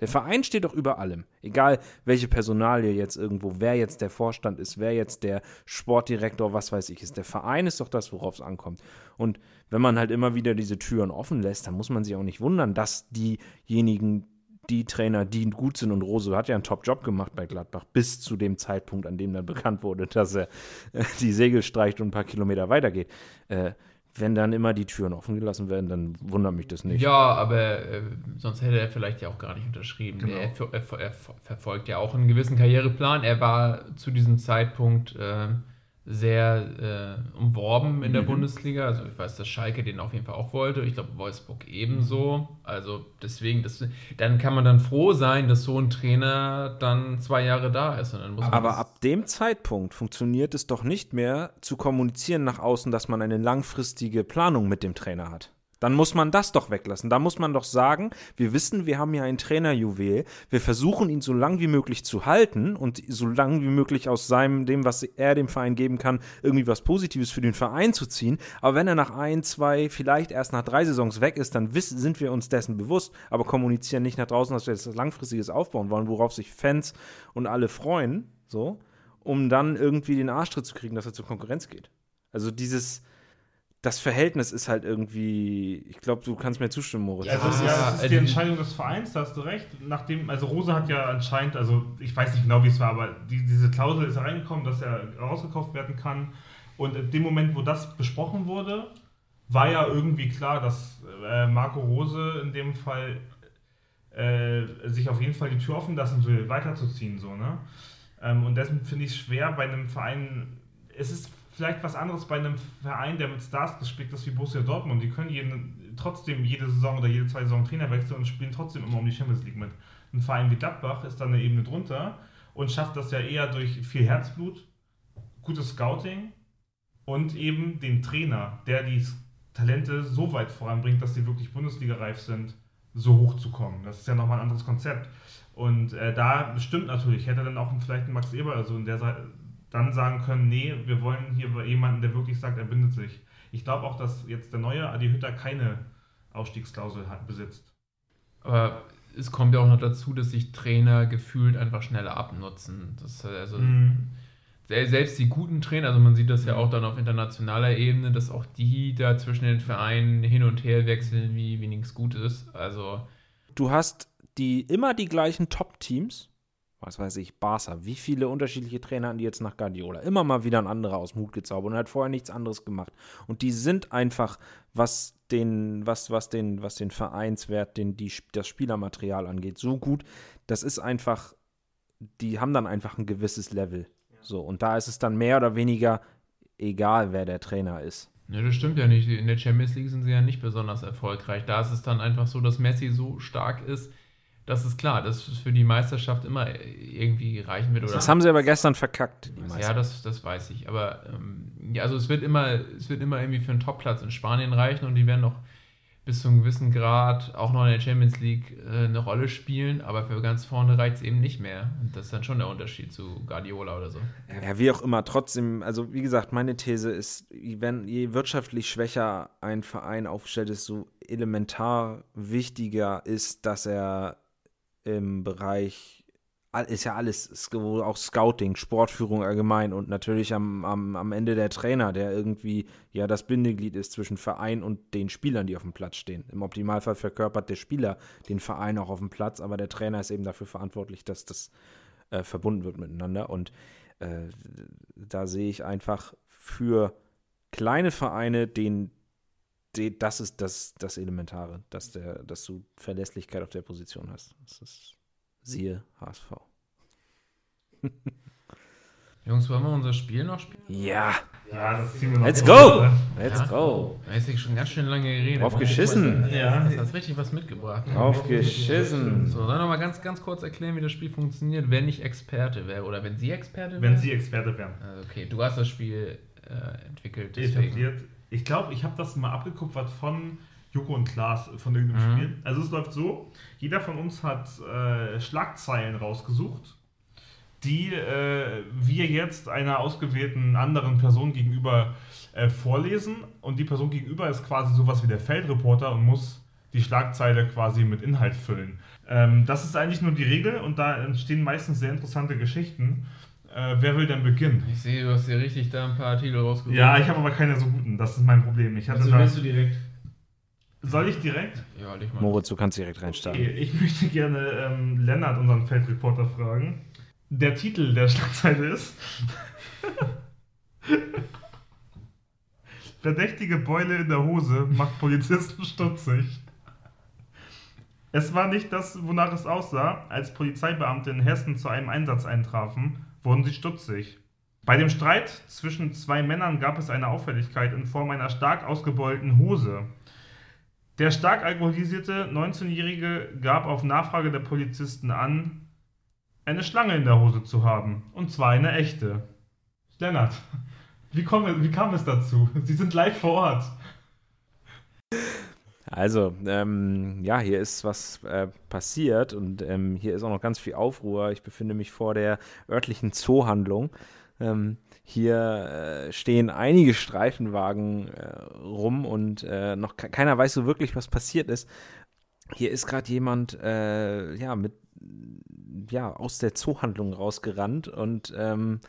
Speaker 2: Der Verein steht doch über allem. Egal, welche Personalie jetzt irgendwo, wer jetzt der Vorstand ist, wer jetzt der Sportdirektor, was weiß ich, ist. Der Verein ist doch das, worauf es ankommt. Und wenn man halt immer wieder diese Türen offen lässt, dann muss man sich auch nicht wundern, dass diejenigen, die Trainer, die gut sind, und Rose hat ja einen Top-Job gemacht bei Gladbach, bis zu dem Zeitpunkt, an dem dann bekannt wurde, dass er äh, die Segel streicht und ein paar Kilometer weitergeht. Äh, wenn dann immer die Türen offen gelassen werden, dann wundert mich das nicht.
Speaker 3: Ja, aber äh, sonst hätte er vielleicht ja auch gar nicht unterschrieben.
Speaker 4: Genau.
Speaker 3: Er, er, er ver- verfolgt ja auch einen gewissen Karriereplan. Er war zu diesem Zeitpunkt äh, sehr äh, umworben in der
Speaker 2: Mhm.
Speaker 3: Bundesliga. Also ich weiß, dass Schalke den auf jeden Fall auch wollte. Ich glaube, Wolfsburg ebenso. Also deswegen, das, dann kann man dann froh sein, dass so ein Trainer dann zwei Jahre da ist.
Speaker 2: Aber ab dem Zeitpunkt funktioniert es doch nicht mehr zu kommunizieren nach außen, dass man eine langfristige Planung mit dem Trainer hat. Dann muss man das doch weglassen. Da muss man doch sagen, wir wissen, wir haben hier ein Trainerjuwel. Wir versuchen ihn so lang wie möglich zu halten und so lang wie möglich aus seinem, dem, was er dem Verein geben kann, irgendwie was Positives für den Verein zu ziehen. Aber wenn er nach ein, zwei, vielleicht erst nach drei Saisons weg ist, dann wissen, sind wir uns dessen bewusst, aber kommunizieren nicht nach draußen, dass wir jetzt Langfristiges aufbauen wollen, worauf sich Fans und alle freuen, so, um dann irgendwie den Arschtritt zu kriegen, dass er zur Konkurrenz geht. Also dieses, das Verhältnis ist halt irgendwie, ich glaube, du kannst mir zustimmen, Moritz.
Speaker 4: Also,
Speaker 3: das
Speaker 4: ja,
Speaker 3: ist-
Speaker 4: das ist die Entscheidung des Vereins, da hast du recht. Nachdem, also Rose hat ja anscheinend, also ich weiß nicht genau, wie es war, aber die, diese Klausel ist reingekommen, dass er rausgekauft werden kann. Und in dem Moment, wo das besprochen wurde, war ja irgendwie klar, dass äh, Marco Rose in dem Fall äh, sich auf jeden Fall die Tür offen lassen will, weiterzuziehen. So, ne? Ähm, und deswegen finde ich es schwer bei einem Verein, es ist vielleicht was anderes bei einem Verein, der mit Stars gespickt ist wie Borussia Dortmund. Die können jeden, trotzdem jede Saison oder jede zwei Saison Trainer wechseln und spielen trotzdem immer um die Champions League mit. Ein Verein wie Gladbach ist dann eine Ebene drunter und schafft das ja eher durch viel Herzblut, gutes Scouting und eben den Trainer, der die Talente so weit voranbringt, dass sie wirklich Bundesliga-reif sind, so hoch zu kommen. Das ist ja nochmal ein anderes Konzept. Und äh, da bestimmt natürlich, hätte dann auch vielleicht ein Max Eber also in der Seite dann sagen können, nee, wir wollen hier jemanden, der wirklich sagt, er bindet sich. Ich glaube auch, dass jetzt der neue Adi Hütter keine Ausstiegsklausel hat, besitzt.
Speaker 3: Aber es kommt ja auch noch dazu, dass sich Trainer gefühlt einfach schneller abnutzen. Das, also,
Speaker 4: Mhm.
Speaker 3: sel- selbst die guten Trainer, also man sieht das ja auch dann auf internationaler Ebene, dass auch die da zwischen den Vereinen hin und her wechseln, wie, wie nichts gut ist. Also,
Speaker 2: Du hast die immer die gleichen Top-Teams. Was weiß ich, Barca. Wie viele unterschiedliche Trainer hatten die jetzt nach Guardiola? Immer mal wieder ein anderer aus dem Hut gezaubert und hat vorher nichts anderes gemacht. Und die sind einfach, was den, was, was den, was den Vereinswert, den, die, das Spielermaterial angeht, so gut. Das ist einfach, die haben dann einfach ein gewisses Level. So, und da ist es dann mehr oder weniger egal, wer der Trainer ist.
Speaker 3: ne, das stimmt ja nicht. In der Champions League sind sie ja nicht besonders erfolgreich. Da ist es dann einfach so, dass Messi so stark ist, das ist klar, dass es für die Meisterschaft immer irgendwie reichen wird. Oder
Speaker 2: Das haben sie aber gestern verkackt.
Speaker 3: Ja, das, das weiß ich. Aber ähm, ja, also es wird immer, es wird immer irgendwie für einen Topplatz in Spanien reichen und die werden noch bis zu einem gewissen Grad auch noch in der Champions League äh, eine Rolle spielen, aber für ganz vorne reicht es eben nicht mehr. Und das ist dann schon der Unterschied zu Guardiola oder so.
Speaker 2: Ja, wie auch immer, trotzdem, also wie gesagt, meine These ist, wenn je wirtschaftlich schwächer ein Verein aufgestellt ist, so elementar wichtiger ist, dass er im Bereich, ist ja alles, auch Scouting, Sportführung allgemein und natürlich am, am, am Ende der Trainer, der irgendwie ja das Bindeglied ist zwischen Verein und den Spielern, die auf dem Platz stehen. Im Optimalfall verkörpert der Spieler den Verein auch auf dem Platz, aber der Trainer ist eben dafür verantwortlich, dass das äh, verbunden wird miteinander und äh, da sehe ich einfach für kleine Vereine den das ist das, das Elementare, dass, der, dass du Verlässlichkeit auf der Position hast. Das ist siehe HSV.
Speaker 3: Jungs, wollen wir unser Spiel noch spielen?
Speaker 2: Ja,
Speaker 4: Ja, das ziehen wir noch
Speaker 2: let's go!
Speaker 4: ne?
Speaker 2: Let's
Speaker 3: Ja.
Speaker 2: go!
Speaker 3: Da ist ja schon ganz schön lange geredet.
Speaker 2: Drauf geschissen.
Speaker 4: Ja.
Speaker 3: Du hast richtig was mitgebracht.
Speaker 2: Drauf geschissen.
Speaker 3: So, soll ich noch mal ganz, ganz kurz erklären, wie das Spiel funktioniert, wenn ich Experte wäre oder wenn Sie Experte wäre?
Speaker 4: Wenn Sie Experte wären.
Speaker 3: Also, okay, du hast das Spiel äh, entwickelt.
Speaker 4: etabliert. Ich glaube, ich habe das mal abgekupfert von Joko und Klaas von irgendeinem
Speaker 3: Mhm.
Speaker 4: Spiel. Also es läuft so, jeder von uns hat äh, Schlagzeilen rausgesucht, die äh, wir jetzt einer ausgewählten anderen Person gegenüber äh, vorlesen. Und die Person gegenüber ist quasi sowas wie der Feldreporter und muss die Schlagzeile quasi mit Inhalt füllen. Ähm, das ist eigentlich nur die Regel und da entstehen meistens sehr interessante Geschichten. Äh, wer will denn beginnen?
Speaker 3: Ich sehe, du hast dir richtig da ein paar Artikel rausgesucht.
Speaker 4: Ja, ich habe aber keine so guten. Das ist mein Problem. Ich hatte
Speaker 1: Also
Speaker 4: da,
Speaker 1: willst du direkt?
Speaker 4: soll ich direkt?
Speaker 3: Ja, leg mal.
Speaker 2: Moritz, du kannst direkt reinstarten.
Speaker 4: Okay, ich möchte gerne ähm, Lennart, unseren Feldreporter, fragen. Der Titel der Schlagzeile ist Verdächtige Beule in der Hose macht Polizisten stutzig. Es war nicht das, wonach es aussah. Als Polizeibeamte in Hessen zu einem Einsatz eintrafen, wurden sie stutzig. Bei dem Streit zwischen zwei Männern gab es eine Auffälligkeit in Form einer stark ausgebeulten Hose. Der stark alkoholisierte 19-Jährige gab auf Nachfrage der Polizisten an, eine Schlange in der Hose zu haben. Und zwar eine echte. Lennart, wie, kommen, wie kam es dazu? Sie sind live vor Ort.
Speaker 2: Also, ähm, ja, hier ist was äh, passiert und ähm, hier ist auch noch ganz viel Aufruhr. Ich befinde mich vor der örtlichen Zoohandlung. Ähm, hier äh, stehen einige Streifenwagen äh, rum und äh, noch ke keiner weiß so wirklich, was passiert ist. Hier ist gerade jemand, äh, ja, mit, ja, aus der Zoohandlung rausgerannt und ähm,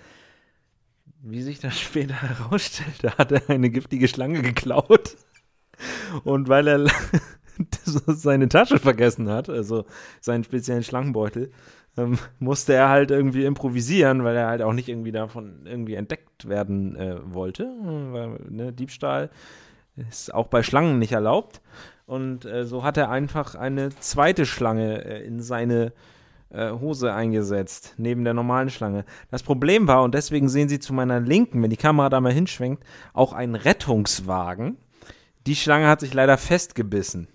Speaker 2: wie sich dann später herausstellte, hat er eine giftige Schlange geklaut. Und weil er seine Tasche vergessen hat, also seinen speziellen Schlangenbeutel, ähm, musste er halt irgendwie improvisieren, weil er halt auch nicht irgendwie davon irgendwie entdeckt werden äh, wollte. Weil, ne, Diebstahl ist auch bei Schlangen nicht erlaubt. Und äh, so hat er einfach eine zweite Schlange äh, in seine äh, Hose eingesetzt, neben der normalen Schlange. Das Problem war, und deswegen sehen Sie zu meiner Linken, wenn die Kamera da mal hinschwenkt, auch ein Rettungswagen. Die Schlange hat sich leider festgebissen.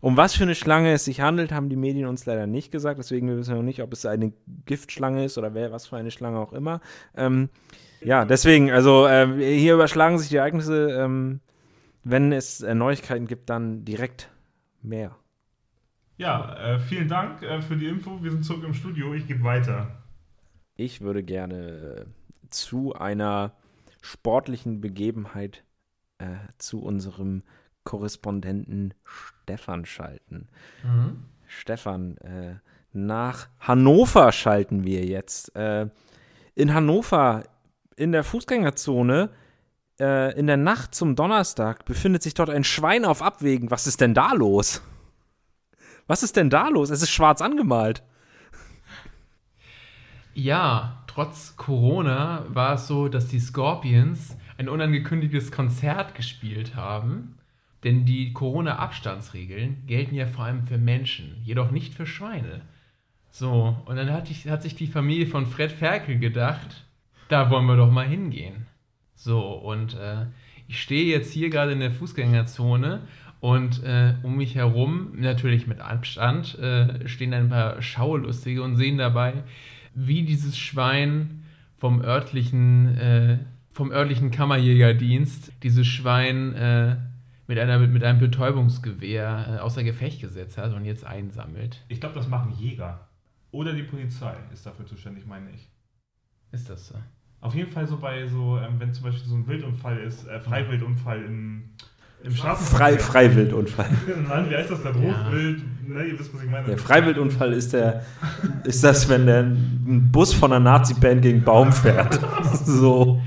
Speaker 2: Um was für eine Schlange es sich handelt, haben die Medien uns leider nicht gesagt. Deswegen wissen wir noch nicht, ob es eine Giftschlange ist oder wer, was für eine Schlange auch immer. Ähm, ja, deswegen, also äh, hier überschlagen sich die Ereignisse. Ähm, wenn es äh, Neuigkeiten gibt, dann direkt mehr.
Speaker 4: Ja, äh, vielen Dank äh, für die Info. Wir sind zurück im Studio. Ich gebe weiter.
Speaker 2: Ich würde gerne äh, zu einer sportlichen Begebenheit äh, zu unserem Korrespondenten Stefan schalten.
Speaker 3: Mhm.
Speaker 2: Stefan, äh, nach Hannover schalten wir jetzt. Äh, in Hannover, in der Fußgängerzone, äh, in der Nacht zum Donnerstag, befindet sich dort ein Schwein auf Abwägen. Was ist denn da los? Was ist denn da los? Es ist schwarz angemalt.
Speaker 3: Ja, trotz Corona war es so, dass die Scorpions ein unangekündigtes Konzert gespielt haben. Denn die Corona-Abstandsregeln gelten ja vor allem für Menschen, jedoch nicht für Schweine. So, und dann hat, ich, hat sich die Familie von Fred Ferkel gedacht, da wollen wir doch mal hingehen. So, und äh, ich stehe jetzt hier gerade in der Fußgängerzone und äh, um mich herum, natürlich mit Abstand, äh, stehen ein paar Schaulustige und sehen dabei, wie dieses Schwein vom örtlichen, äh, vom örtlichen Kammerjägerdienst dieses Schwein äh, mit, einer, mit einem Betäubungsgewehr äh, außer Gefecht gesetzt hat und jetzt einsammelt.
Speaker 4: Ich glaube, das machen Jäger. Oder die Polizei ist dafür zuständig, meine ich.
Speaker 3: Ist das so?
Speaker 4: Auf jeden Fall so bei so, ähm, wenn zum Beispiel so ein Wildunfall ist, äh, Freiwildunfall im, im
Speaker 2: Frei,
Speaker 4: Straßenverkehr.
Speaker 2: Freiwildunfall.
Speaker 4: Nein, wie heißt das? Der Rotwild? Ne, ihr wisst, was ich meine.
Speaker 2: Der Freiwildunfall ist der, ist das, wenn der ein Bus von einer Nazi-Band gegen einen Baum fährt. So.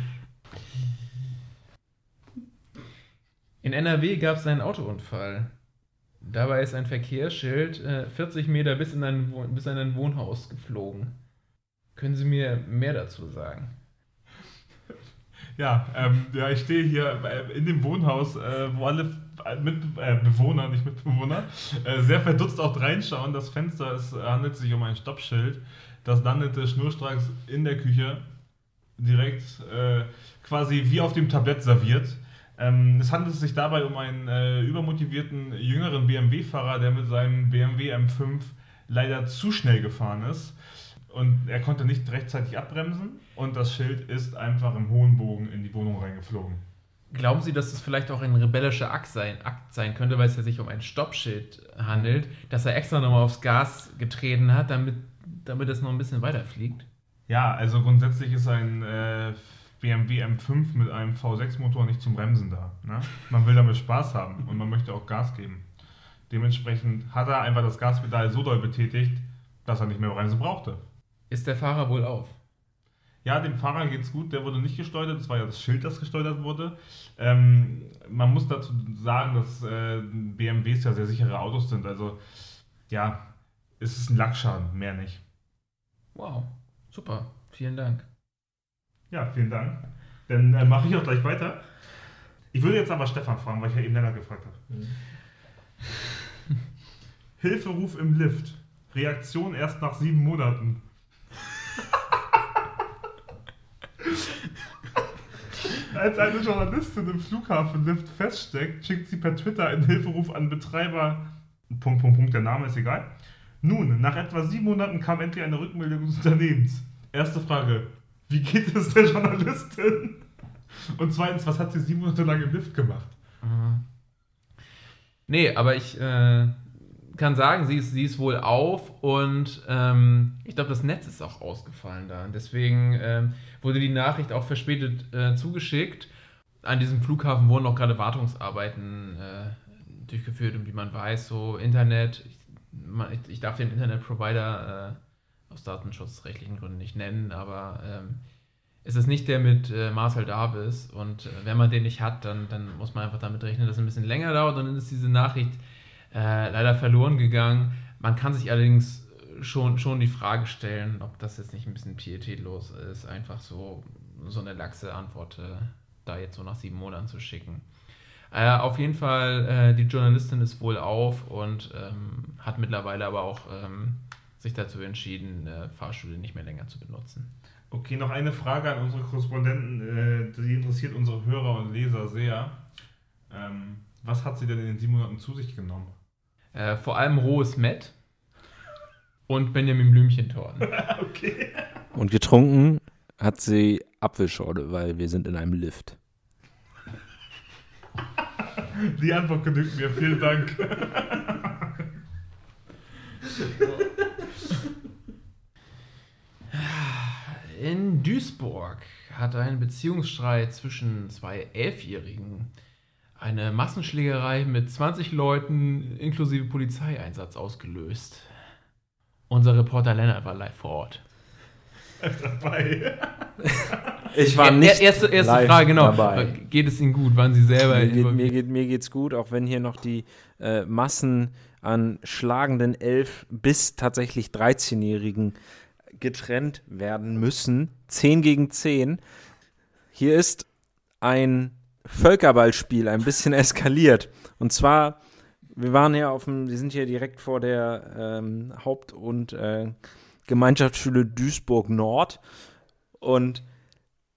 Speaker 3: In NRW gab es einen Autounfall. Dabei ist ein Verkehrsschild äh, 40 Meter bis in, ein, bis in ein Wohnhaus geflogen. Können Sie mir mehr dazu sagen?
Speaker 4: Ja, ähm, ja, ich stehe hier äh, in dem Wohnhaus, äh, wo alle mit, äh, Bewohner, nicht Mitbewohner, äh, sehr verdutzt auch reinschauen. Das Fenster, es handelt sich um ein Stoppschild. Das landete schnurstracks in der Küche, direkt äh, quasi wie auf dem Tablett serviert. Ähm, es handelt sich dabei um einen äh, übermotivierten jüngeren BMW-Fahrer, der mit seinem BMW M5 leider zu schnell gefahren ist. Und er konnte nicht rechtzeitig abbremsen und das Schild ist einfach im hohen Bogen in die Wohnung reingeflogen.
Speaker 3: Glauben Sie, dass es vielleicht auch ein rebellischer Akt sein, Akt sein könnte, weil es ja sich um ein Stoppschild handelt, dass er extra nochmal aufs Gas getreten hat, damit, damit es noch ein bisschen weiterfliegt?
Speaker 4: Ja, also grundsätzlich ist ein äh, BMW M5 mit einem V6-Motor nicht zum Bremsen da. Ne? Man will damit Spaß haben und man möchte auch Gas geben. Dementsprechend hat er einfach das Gaspedal so doll betätigt, dass er nicht mehr bremsen brauchte.
Speaker 3: Ist der Fahrer wohl auf?
Speaker 4: Ja, dem Fahrer geht's gut, der wurde nicht gesteuert, das war ja das Schild, das gesteuert wurde. Ähm, man muss dazu sagen, dass äh, BMWs ja sehr sichere Autos sind, also ja, es ist ein Lackschaden, mehr nicht.
Speaker 3: Wow, super, vielen Dank.
Speaker 4: Ja, vielen Dank. Dann äh, mache ich auch gleich weiter. Ich würde jetzt aber Stefan fragen, weil ich ja eben Lennart gefragt habe. Hilferuf im Lift. Reaktion erst nach sieben Monaten. Als eine Journalistin im Flughafenlift feststeckt, schickt sie per Twitter einen Hilferuf an Betreiber. Punkt, Punkt, Punkt, der Name ist egal. Nun, nach etwa sieben Monaten kam endlich eine Rückmeldung des Unternehmens. Erste Frage: Wie geht es der Journalistin? Und zweitens, was hat sie sieben Monate lang im Lift gemacht?
Speaker 3: Mhm. Nee, aber ich äh, kann sagen, sie ist, sie ist wohl auf und ähm, ich glaube, das Netz ist auch ausgefallen da. Deswegen ähm, wurde die Nachricht auch verspätet äh, zugeschickt. An diesem Flughafen wurden auch gerade Wartungsarbeiten äh, durchgeführt und wie man weiß, so Internet, ich, ich darf den Internetprovider äh, aus datenschutzrechtlichen Gründen nicht nennen, aber ähm, es ist nicht der mit äh, Marcel Davis und äh, wenn man den nicht hat, dann, dann muss man einfach damit rechnen, dass es ein bisschen länger dauert und dann ist diese Nachricht äh, leider verloren gegangen. Man kann sich allerdings schon, schon die Frage stellen, ob das jetzt nicht ein bisschen pietätlos ist, einfach so, so eine laxe Antwort äh, da jetzt so nach sieben Monaten zu schicken. Äh, auf jeden Fall, äh, die Journalistin ist wohl auf und ähm, hat mittlerweile aber auch ähm, sich dazu entschieden, Fahrstühle nicht mehr länger zu benutzen.
Speaker 4: Okay, noch eine Frage an unsere Korrespondenten, äh, die interessiert unsere Hörer und Leser sehr. Ähm, was hat sie denn in den sieben Monaten zu sich genommen?
Speaker 3: Äh, vor allem rohes Met und Benjamin Blümchentorten.
Speaker 4: okay.
Speaker 2: Und getrunken hat sie Apfelschorle, weil wir sind in einem Lift.
Speaker 4: Die Antwort genügt mir, vielen Dank.
Speaker 3: In Duisburg hat ein Beziehungsstreit zwischen zwei Elfjährigen eine Massenschlägerei mit 20 Leuten inklusive Polizeieinsatz ausgelöst. Unser Reporter Lennart war live vor Ort.
Speaker 4: Dabei.
Speaker 2: Ich war
Speaker 3: Er-
Speaker 2: nicht
Speaker 3: erste erste
Speaker 2: live
Speaker 3: Frage, genau.
Speaker 2: dabei.
Speaker 3: Geht es Ihnen gut? Waren Sie selber
Speaker 2: Mir, geht, mir, geht, mir geht's gut, auch wenn hier noch die äh, Massen an schlagenden 11 bis tatsächlich 13-Jährigen getrennt werden müssen. 10 gegen 10. Hier ist ein Völkerballspiel ein bisschen eskaliert. Und zwar, wir waren ja auf dem, wir sind hier direkt vor der ähm, Haupt- und äh, Gemeinschaftsschule Duisburg Nord. Und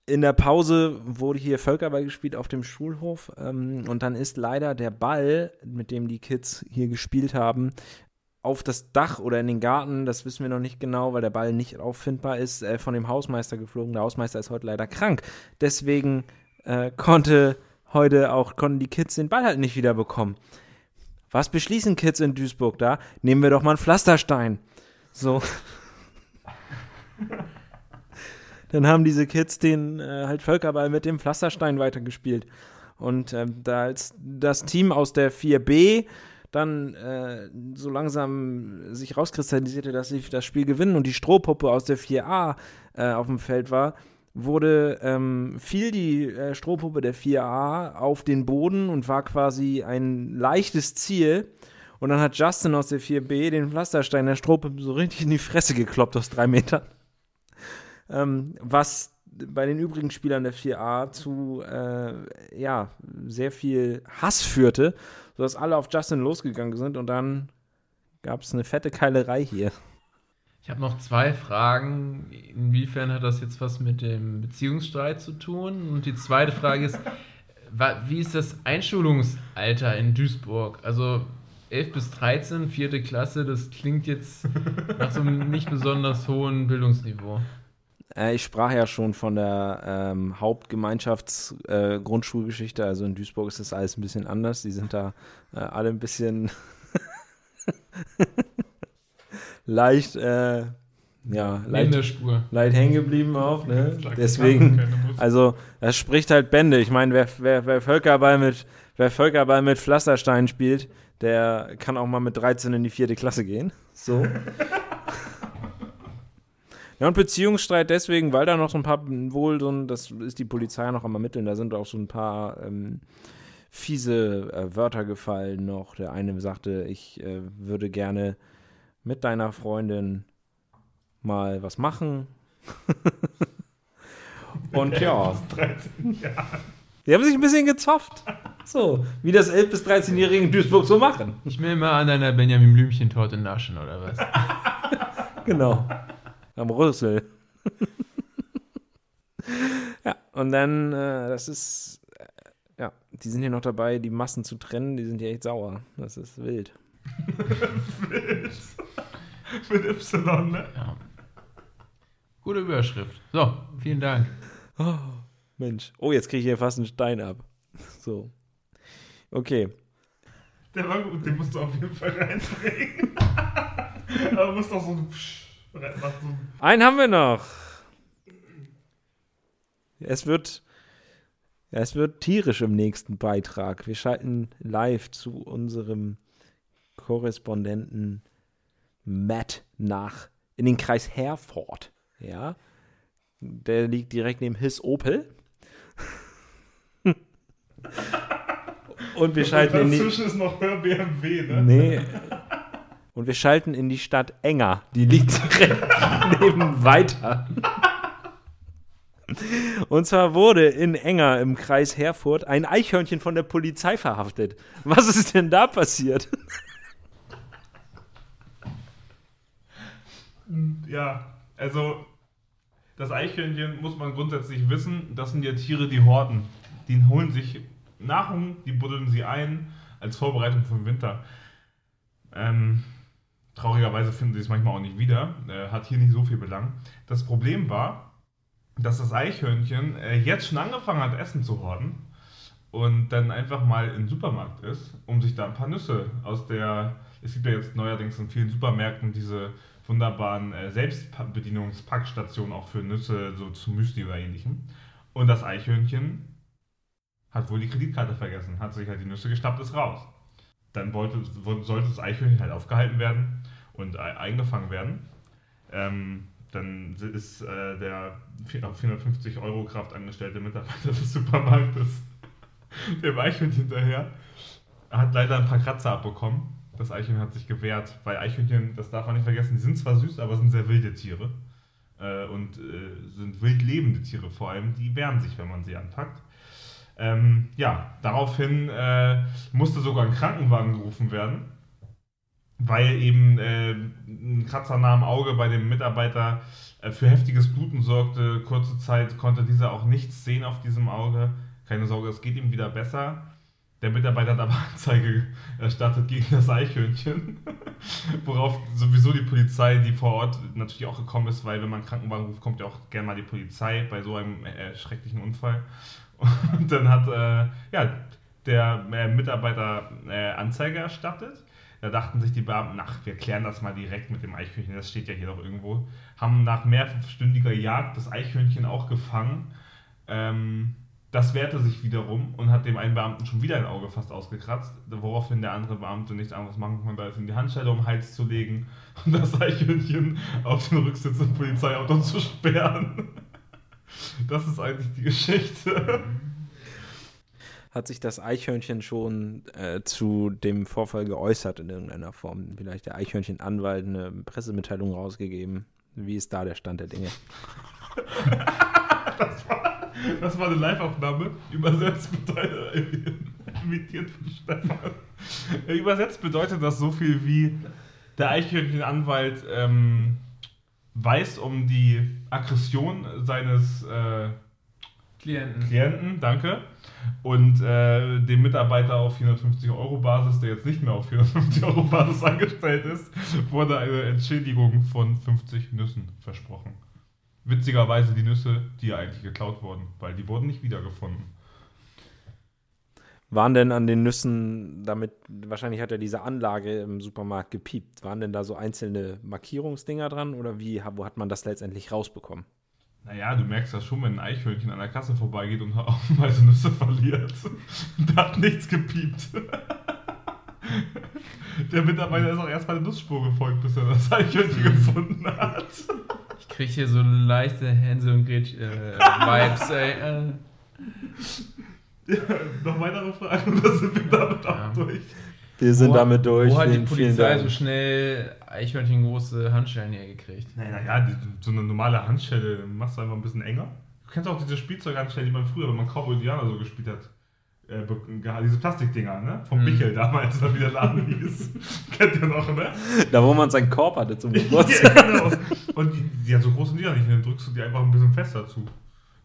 Speaker 2: in der Pause wurde hier Völkerball gespielt auf dem Schulhof ähm, und dann ist leider der Ball, mit dem die Kids hier gespielt haben, auf das Dach oder in den Garten, das wissen wir noch nicht genau, weil der Ball nicht auffindbar ist, äh, von dem Hausmeister geflogen. Der Hausmeister ist heute leider krank. Deswegen äh, konnte heute auch, konnten die Kids den Ball halt nicht wieder bekommen. Was beschließen Kids in Duisburg da? Nehmen wir doch mal einen Pflasterstein. So. Dann haben diese Kids den äh, halt Völkerball mit dem Pflasterstein weitergespielt. Und ähm, da als das Team aus der 4B dann äh, so langsam sich rauskristallisierte, dass sie das Spiel gewinnen und die Strohpuppe aus der 4A äh, auf dem Feld war, wurde, ähm, fiel die äh, Strohpuppe der 4A auf den Boden und war quasi ein leichtes Ziel. Und dann hat Justin aus der 4B den Pflasterstein der Strohpuppe so richtig in die Fresse gekloppt aus drei Metern ähm, was bei den übrigen Spielern der 4A zu äh, ja, sehr viel Hass führte, sodass alle auf Justin losgegangen sind und dann gab es eine fette Keilerei hier.
Speaker 3: Ich habe noch zwei Fragen. Inwiefern hat das jetzt was mit dem Beziehungsstreit zu tun? Und die zweite Frage ist, wie ist das Einschulungsalter in Duisburg? Also 11 bis 13, vierte Klasse, das klingt jetzt nach so einem nicht besonders hohen Bildungsniveau.
Speaker 2: Äh, ich sprach ja schon von der ähm, Hauptgemeinschafts-Grundschulgeschichte, äh, also in Duisburg ist das alles ein bisschen anders. Die sind da äh, alle ein bisschen leicht, äh, ja, leicht, leicht hängen geblieben auch. Ne? Deswegen. Also, das spricht halt Bände. Ich meine, wer, wer, wer, Völkerball mit, wer Völkerball mit Pflasterstein spielt, der kann auch mal mit 13 in die vierte Klasse gehen. So. ja, und Beziehungsstreit deswegen, weil da noch so ein paar, wohl so ein, das ist die Polizei noch am Ermitteln, da sind auch so ein paar ähm, fiese äh, Wörter gefallen noch. Der eine sagte, ich äh, würde gerne mit deiner Freundin mal was machen. und ja.
Speaker 4: 13 Jahre.
Speaker 2: Die haben sich ein bisschen gezofft. So, wie das 11- bis 13-Jährige in Duisburg so machen.
Speaker 3: Ich will mal an deiner Benjamin Blümchen-Torte naschen, oder was?
Speaker 2: Genau. Am Rüssel. ja, und dann, äh, das ist, äh, ja, die sind hier noch dabei, die Massen zu trennen, die sind hier echt sauer. Das ist wild.
Speaker 4: Wild. Mit Y, ne?
Speaker 3: Ja. Gute Überschrift. So, vielen Dank.
Speaker 2: Oh, Mensch. Oh, jetzt kriege ich hier fast einen Stein ab. So. Okay.
Speaker 4: Der war gut, den musst du auf jeden Fall reinbringen. Aber du musst doch so ein Psch
Speaker 2: Einen haben wir noch. Es wird, es wird tierisch im nächsten Beitrag. Wir schalten live zu unserem Korrespondenten Matt nach in den Kreis Herford. Ja, der liegt direkt neben His Opel. Und wir schalten in die,
Speaker 4: Dazwischen ist noch Hör BMW, ne?
Speaker 2: Nee. Und wir schalten in die Stadt Enger. Die liegt direkt neben weiter. Und zwar wurde in Enger im Kreis Herford ein Eichhörnchen von der Polizei verhaftet. Was ist denn da passiert?
Speaker 4: Ja, also das Eichhörnchen muss man grundsätzlich wissen, das sind ja Tiere, die horten. Die holen sich Nahrung, die buddeln sie ein als Vorbereitung für den Winter. Ähm, traurigerweise finden sie es manchmal auch nicht wieder. Äh, hat hier nicht so viel Belang. Das Problem war, dass das Eichhörnchen äh, jetzt schon angefangen hat, Essen zu horten und dann einfach mal im Supermarkt ist, um sich da ein paar Nüsse aus der. Es gibt ja jetzt neuerdings in vielen Supermärkten diese wunderbaren äh, Selbstbedienungspackstationen auch für Nüsse, so zu Müsli oder ähnlichem. Und das Eichhörnchen hat wohl die Kreditkarte vergessen, hat sich halt die Nüsse geschnappt, ist raus. Dann wollte, sollte das Eichhörnchen halt aufgehalten werden und eingefangen werden. Ähm, dann ist äh, der 450 Euro kraftangestellte Mitarbeiter des Supermarktes dem Eichhörnchen hinterher. Hat leider ein paar Kratzer abbekommen. Das Eichhörnchen hat sich gewehrt, weil Eichhörnchen, das darf man nicht vergessen, die sind zwar süß, aber sind sehr wilde Tiere. Äh, und äh, sind wild lebende Tiere vor allem, die wehren sich, wenn man sie anpackt. Ähm, ja, daraufhin äh, musste sogar ein Krankenwagen gerufen werden, weil eben äh, ein Kratzer nah am Auge bei dem Mitarbeiter äh, für heftiges Bluten sorgte. Kurze Zeit konnte dieser auch nichts sehen auf diesem Auge. Keine Sorge, es geht ihm wieder besser. Der Mitarbeiter hat aber Anzeige erstattet gegen das Eichhörnchen, worauf sowieso die Polizei, die vor Ort natürlich auch gekommen ist, weil wenn man einen Krankenwagen ruft, kommt ja auch gerne mal die Polizei bei so einem äh, schrecklichen Unfall. Und dann hat äh, ja, der äh, Mitarbeiter äh, Anzeige erstattet. Da dachten sich die Beamten, ach, wir klären das mal direkt mit dem Eichhörnchen, das steht ja hier doch irgendwo. Haben nach mehrstündiger Jagd das Eichhörnchen auch gefangen. Ähm, das wehrte sich wiederum und hat dem einen Beamten schon wieder ein Auge fast ausgekratzt, woraufhin der andere Beamte nichts anderes machen konnte, als ihm die Handschelle um den Hals zu legen und das Eichhörnchen auf den Rücksitz im Polizeiauto zu sperren. Das ist eigentlich die Geschichte.
Speaker 2: Hat sich das Eichhörnchen schon äh, zu dem Vorfall geäußert in irgendeiner Form? Vielleicht der Eichhörnchenanwalt eine Pressemitteilung rausgegeben? Wie ist da der Stand der Dinge?
Speaker 4: das, war, das war eine Live-Aufnahme, übersetzt bedeutet, imitiert von Stefan. Übersetzt bedeutet das so viel wie der Eichhörnchenanwalt ähm, weiß um die Aggression seines äh,
Speaker 3: Klienten.
Speaker 4: Klienten, danke. Und äh, dem Mitarbeiter auf 450 Euro Basis, der jetzt nicht mehr auf 450 Euro Basis angestellt ist, wurde eine Entschädigung von 50 Nüssen versprochen. Witzigerweise die Nüsse, die ja eigentlich geklaut wurden, weil die wurden nicht wiedergefunden.
Speaker 2: Waren denn an den Nüssen, damit, wahrscheinlich hat er diese Anlage im Supermarkt gepiept, waren denn da so einzelne Markierungsdinger dran oder wie, wo hat man das letztendlich rausbekommen?
Speaker 4: Naja, du merkst das schon, wenn ein Eichhörnchen an der Kasse vorbeigeht und haufenweise Nüsse verliert. da hat nichts gepiept. Der Mitarbeiter ist auch erst bei der Nussspur gefolgt, bis er das Eichhörnchen gefunden hat.
Speaker 3: Ich kriege hier so leichte Hänsel und Gretchen-Vibes, äh, ey. Äh.
Speaker 4: Ja, noch weitere Fragen oder sind wir damit
Speaker 3: Ja.
Speaker 4: auch durch?
Speaker 2: Wir sind
Speaker 3: wo,
Speaker 2: damit durch.
Speaker 3: Wo hat die Polizei so schnell Eichhörnchen-große Handschellen hergekriegt?
Speaker 4: Naja, die, so eine normale Handschelle machst du einfach ein bisschen enger. Du kennst auch diese Spielzeughandschellen, die man früher, wenn man Cowboy Indianer so gespielt hat, äh, diese Plastikdinger, ne? Vom
Speaker 3: Mhm.
Speaker 4: Bichel damals, wie der Laden hieß. Kennt ihr noch, ne?
Speaker 2: Da, wo man seinen Korb hatte zum
Speaker 4: ja,
Speaker 2: Geburtstag.
Speaker 4: genau. Und die, die ja so groß sind die ja nicht, dann drückst du die einfach ein bisschen fester zu.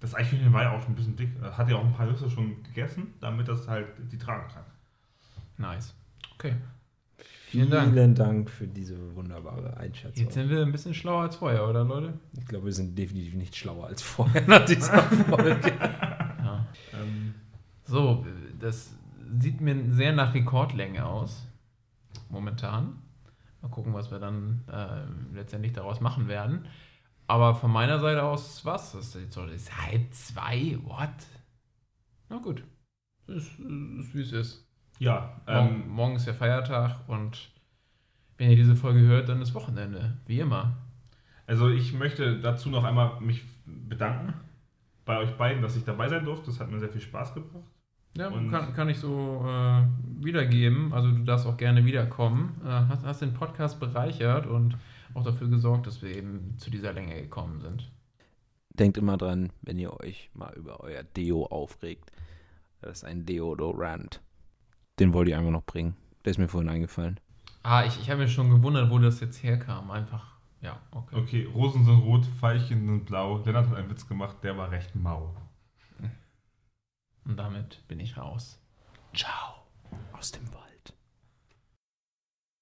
Speaker 4: Das Eichhörnchen war ja auch schon ein bisschen dick. Das Hat ja auch ein paar Nüsse schon gegessen, damit das halt die tragen kann.
Speaker 3: Nice. Okay. Vielen Dank.
Speaker 2: Vielen Dank für diese wunderbare Einschätzung.
Speaker 3: Jetzt sind wir ein bisschen schlauer als vorher, oder Leute?
Speaker 2: Ich glaube, wir sind definitiv nicht schlauer als vorher nach dieser Folge.
Speaker 3: Ja.
Speaker 4: Ähm,
Speaker 3: So, das sieht mir sehr nach Rekordlänge aus. Momentan. Mal gucken, was wir dann äh, letztendlich daraus machen werden. Aber von meiner Seite aus was? Das ist, jetzt so- das ist halb zwei? What? Na gut. Ist, ist wie es ist.
Speaker 4: ja,
Speaker 3: Morgen,
Speaker 4: ähm,
Speaker 3: morgen ist ja Feiertag und wenn ihr diese Folge hört, dann ist Wochenende. Wie immer.
Speaker 4: Also ich möchte dazu noch einmal mich bedanken bei euch beiden, dass ich dabei sein durfte. Das hat mir sehr viel Spaß gebracht.
Speaker 3: Ja,
Speaker 4: Und-
Speaker 3: kann, kann ich so äh, wiedergeben. Also du darfst auch gerne wiederkommen. Äh, hast, hast den Podcast bereichert und auch dafür gesorgt, dass wir eben zu dieser Länge gekommen sind.
Speaker 2: Denkt immer dran, wenn ihr euch mal über euer Deo aufregt. Das ist ein Deodorant. Den wollte ich einfach noch bringen. Der ist mir vorhin eingefallen.
Speaker 3: Ah, ich, ich habe mir schon gewundert, wo das jetzt herkam. Einfach, ja, okay.
Speaker 4: Okay, Rosen sind rot, Veilchen sind blau. Lennart hat einen Witz gemacht, der war recht mau.
Speaker 3: Und damit bin ich raus.
Speaker 2: Ciao. Aus dem Wald.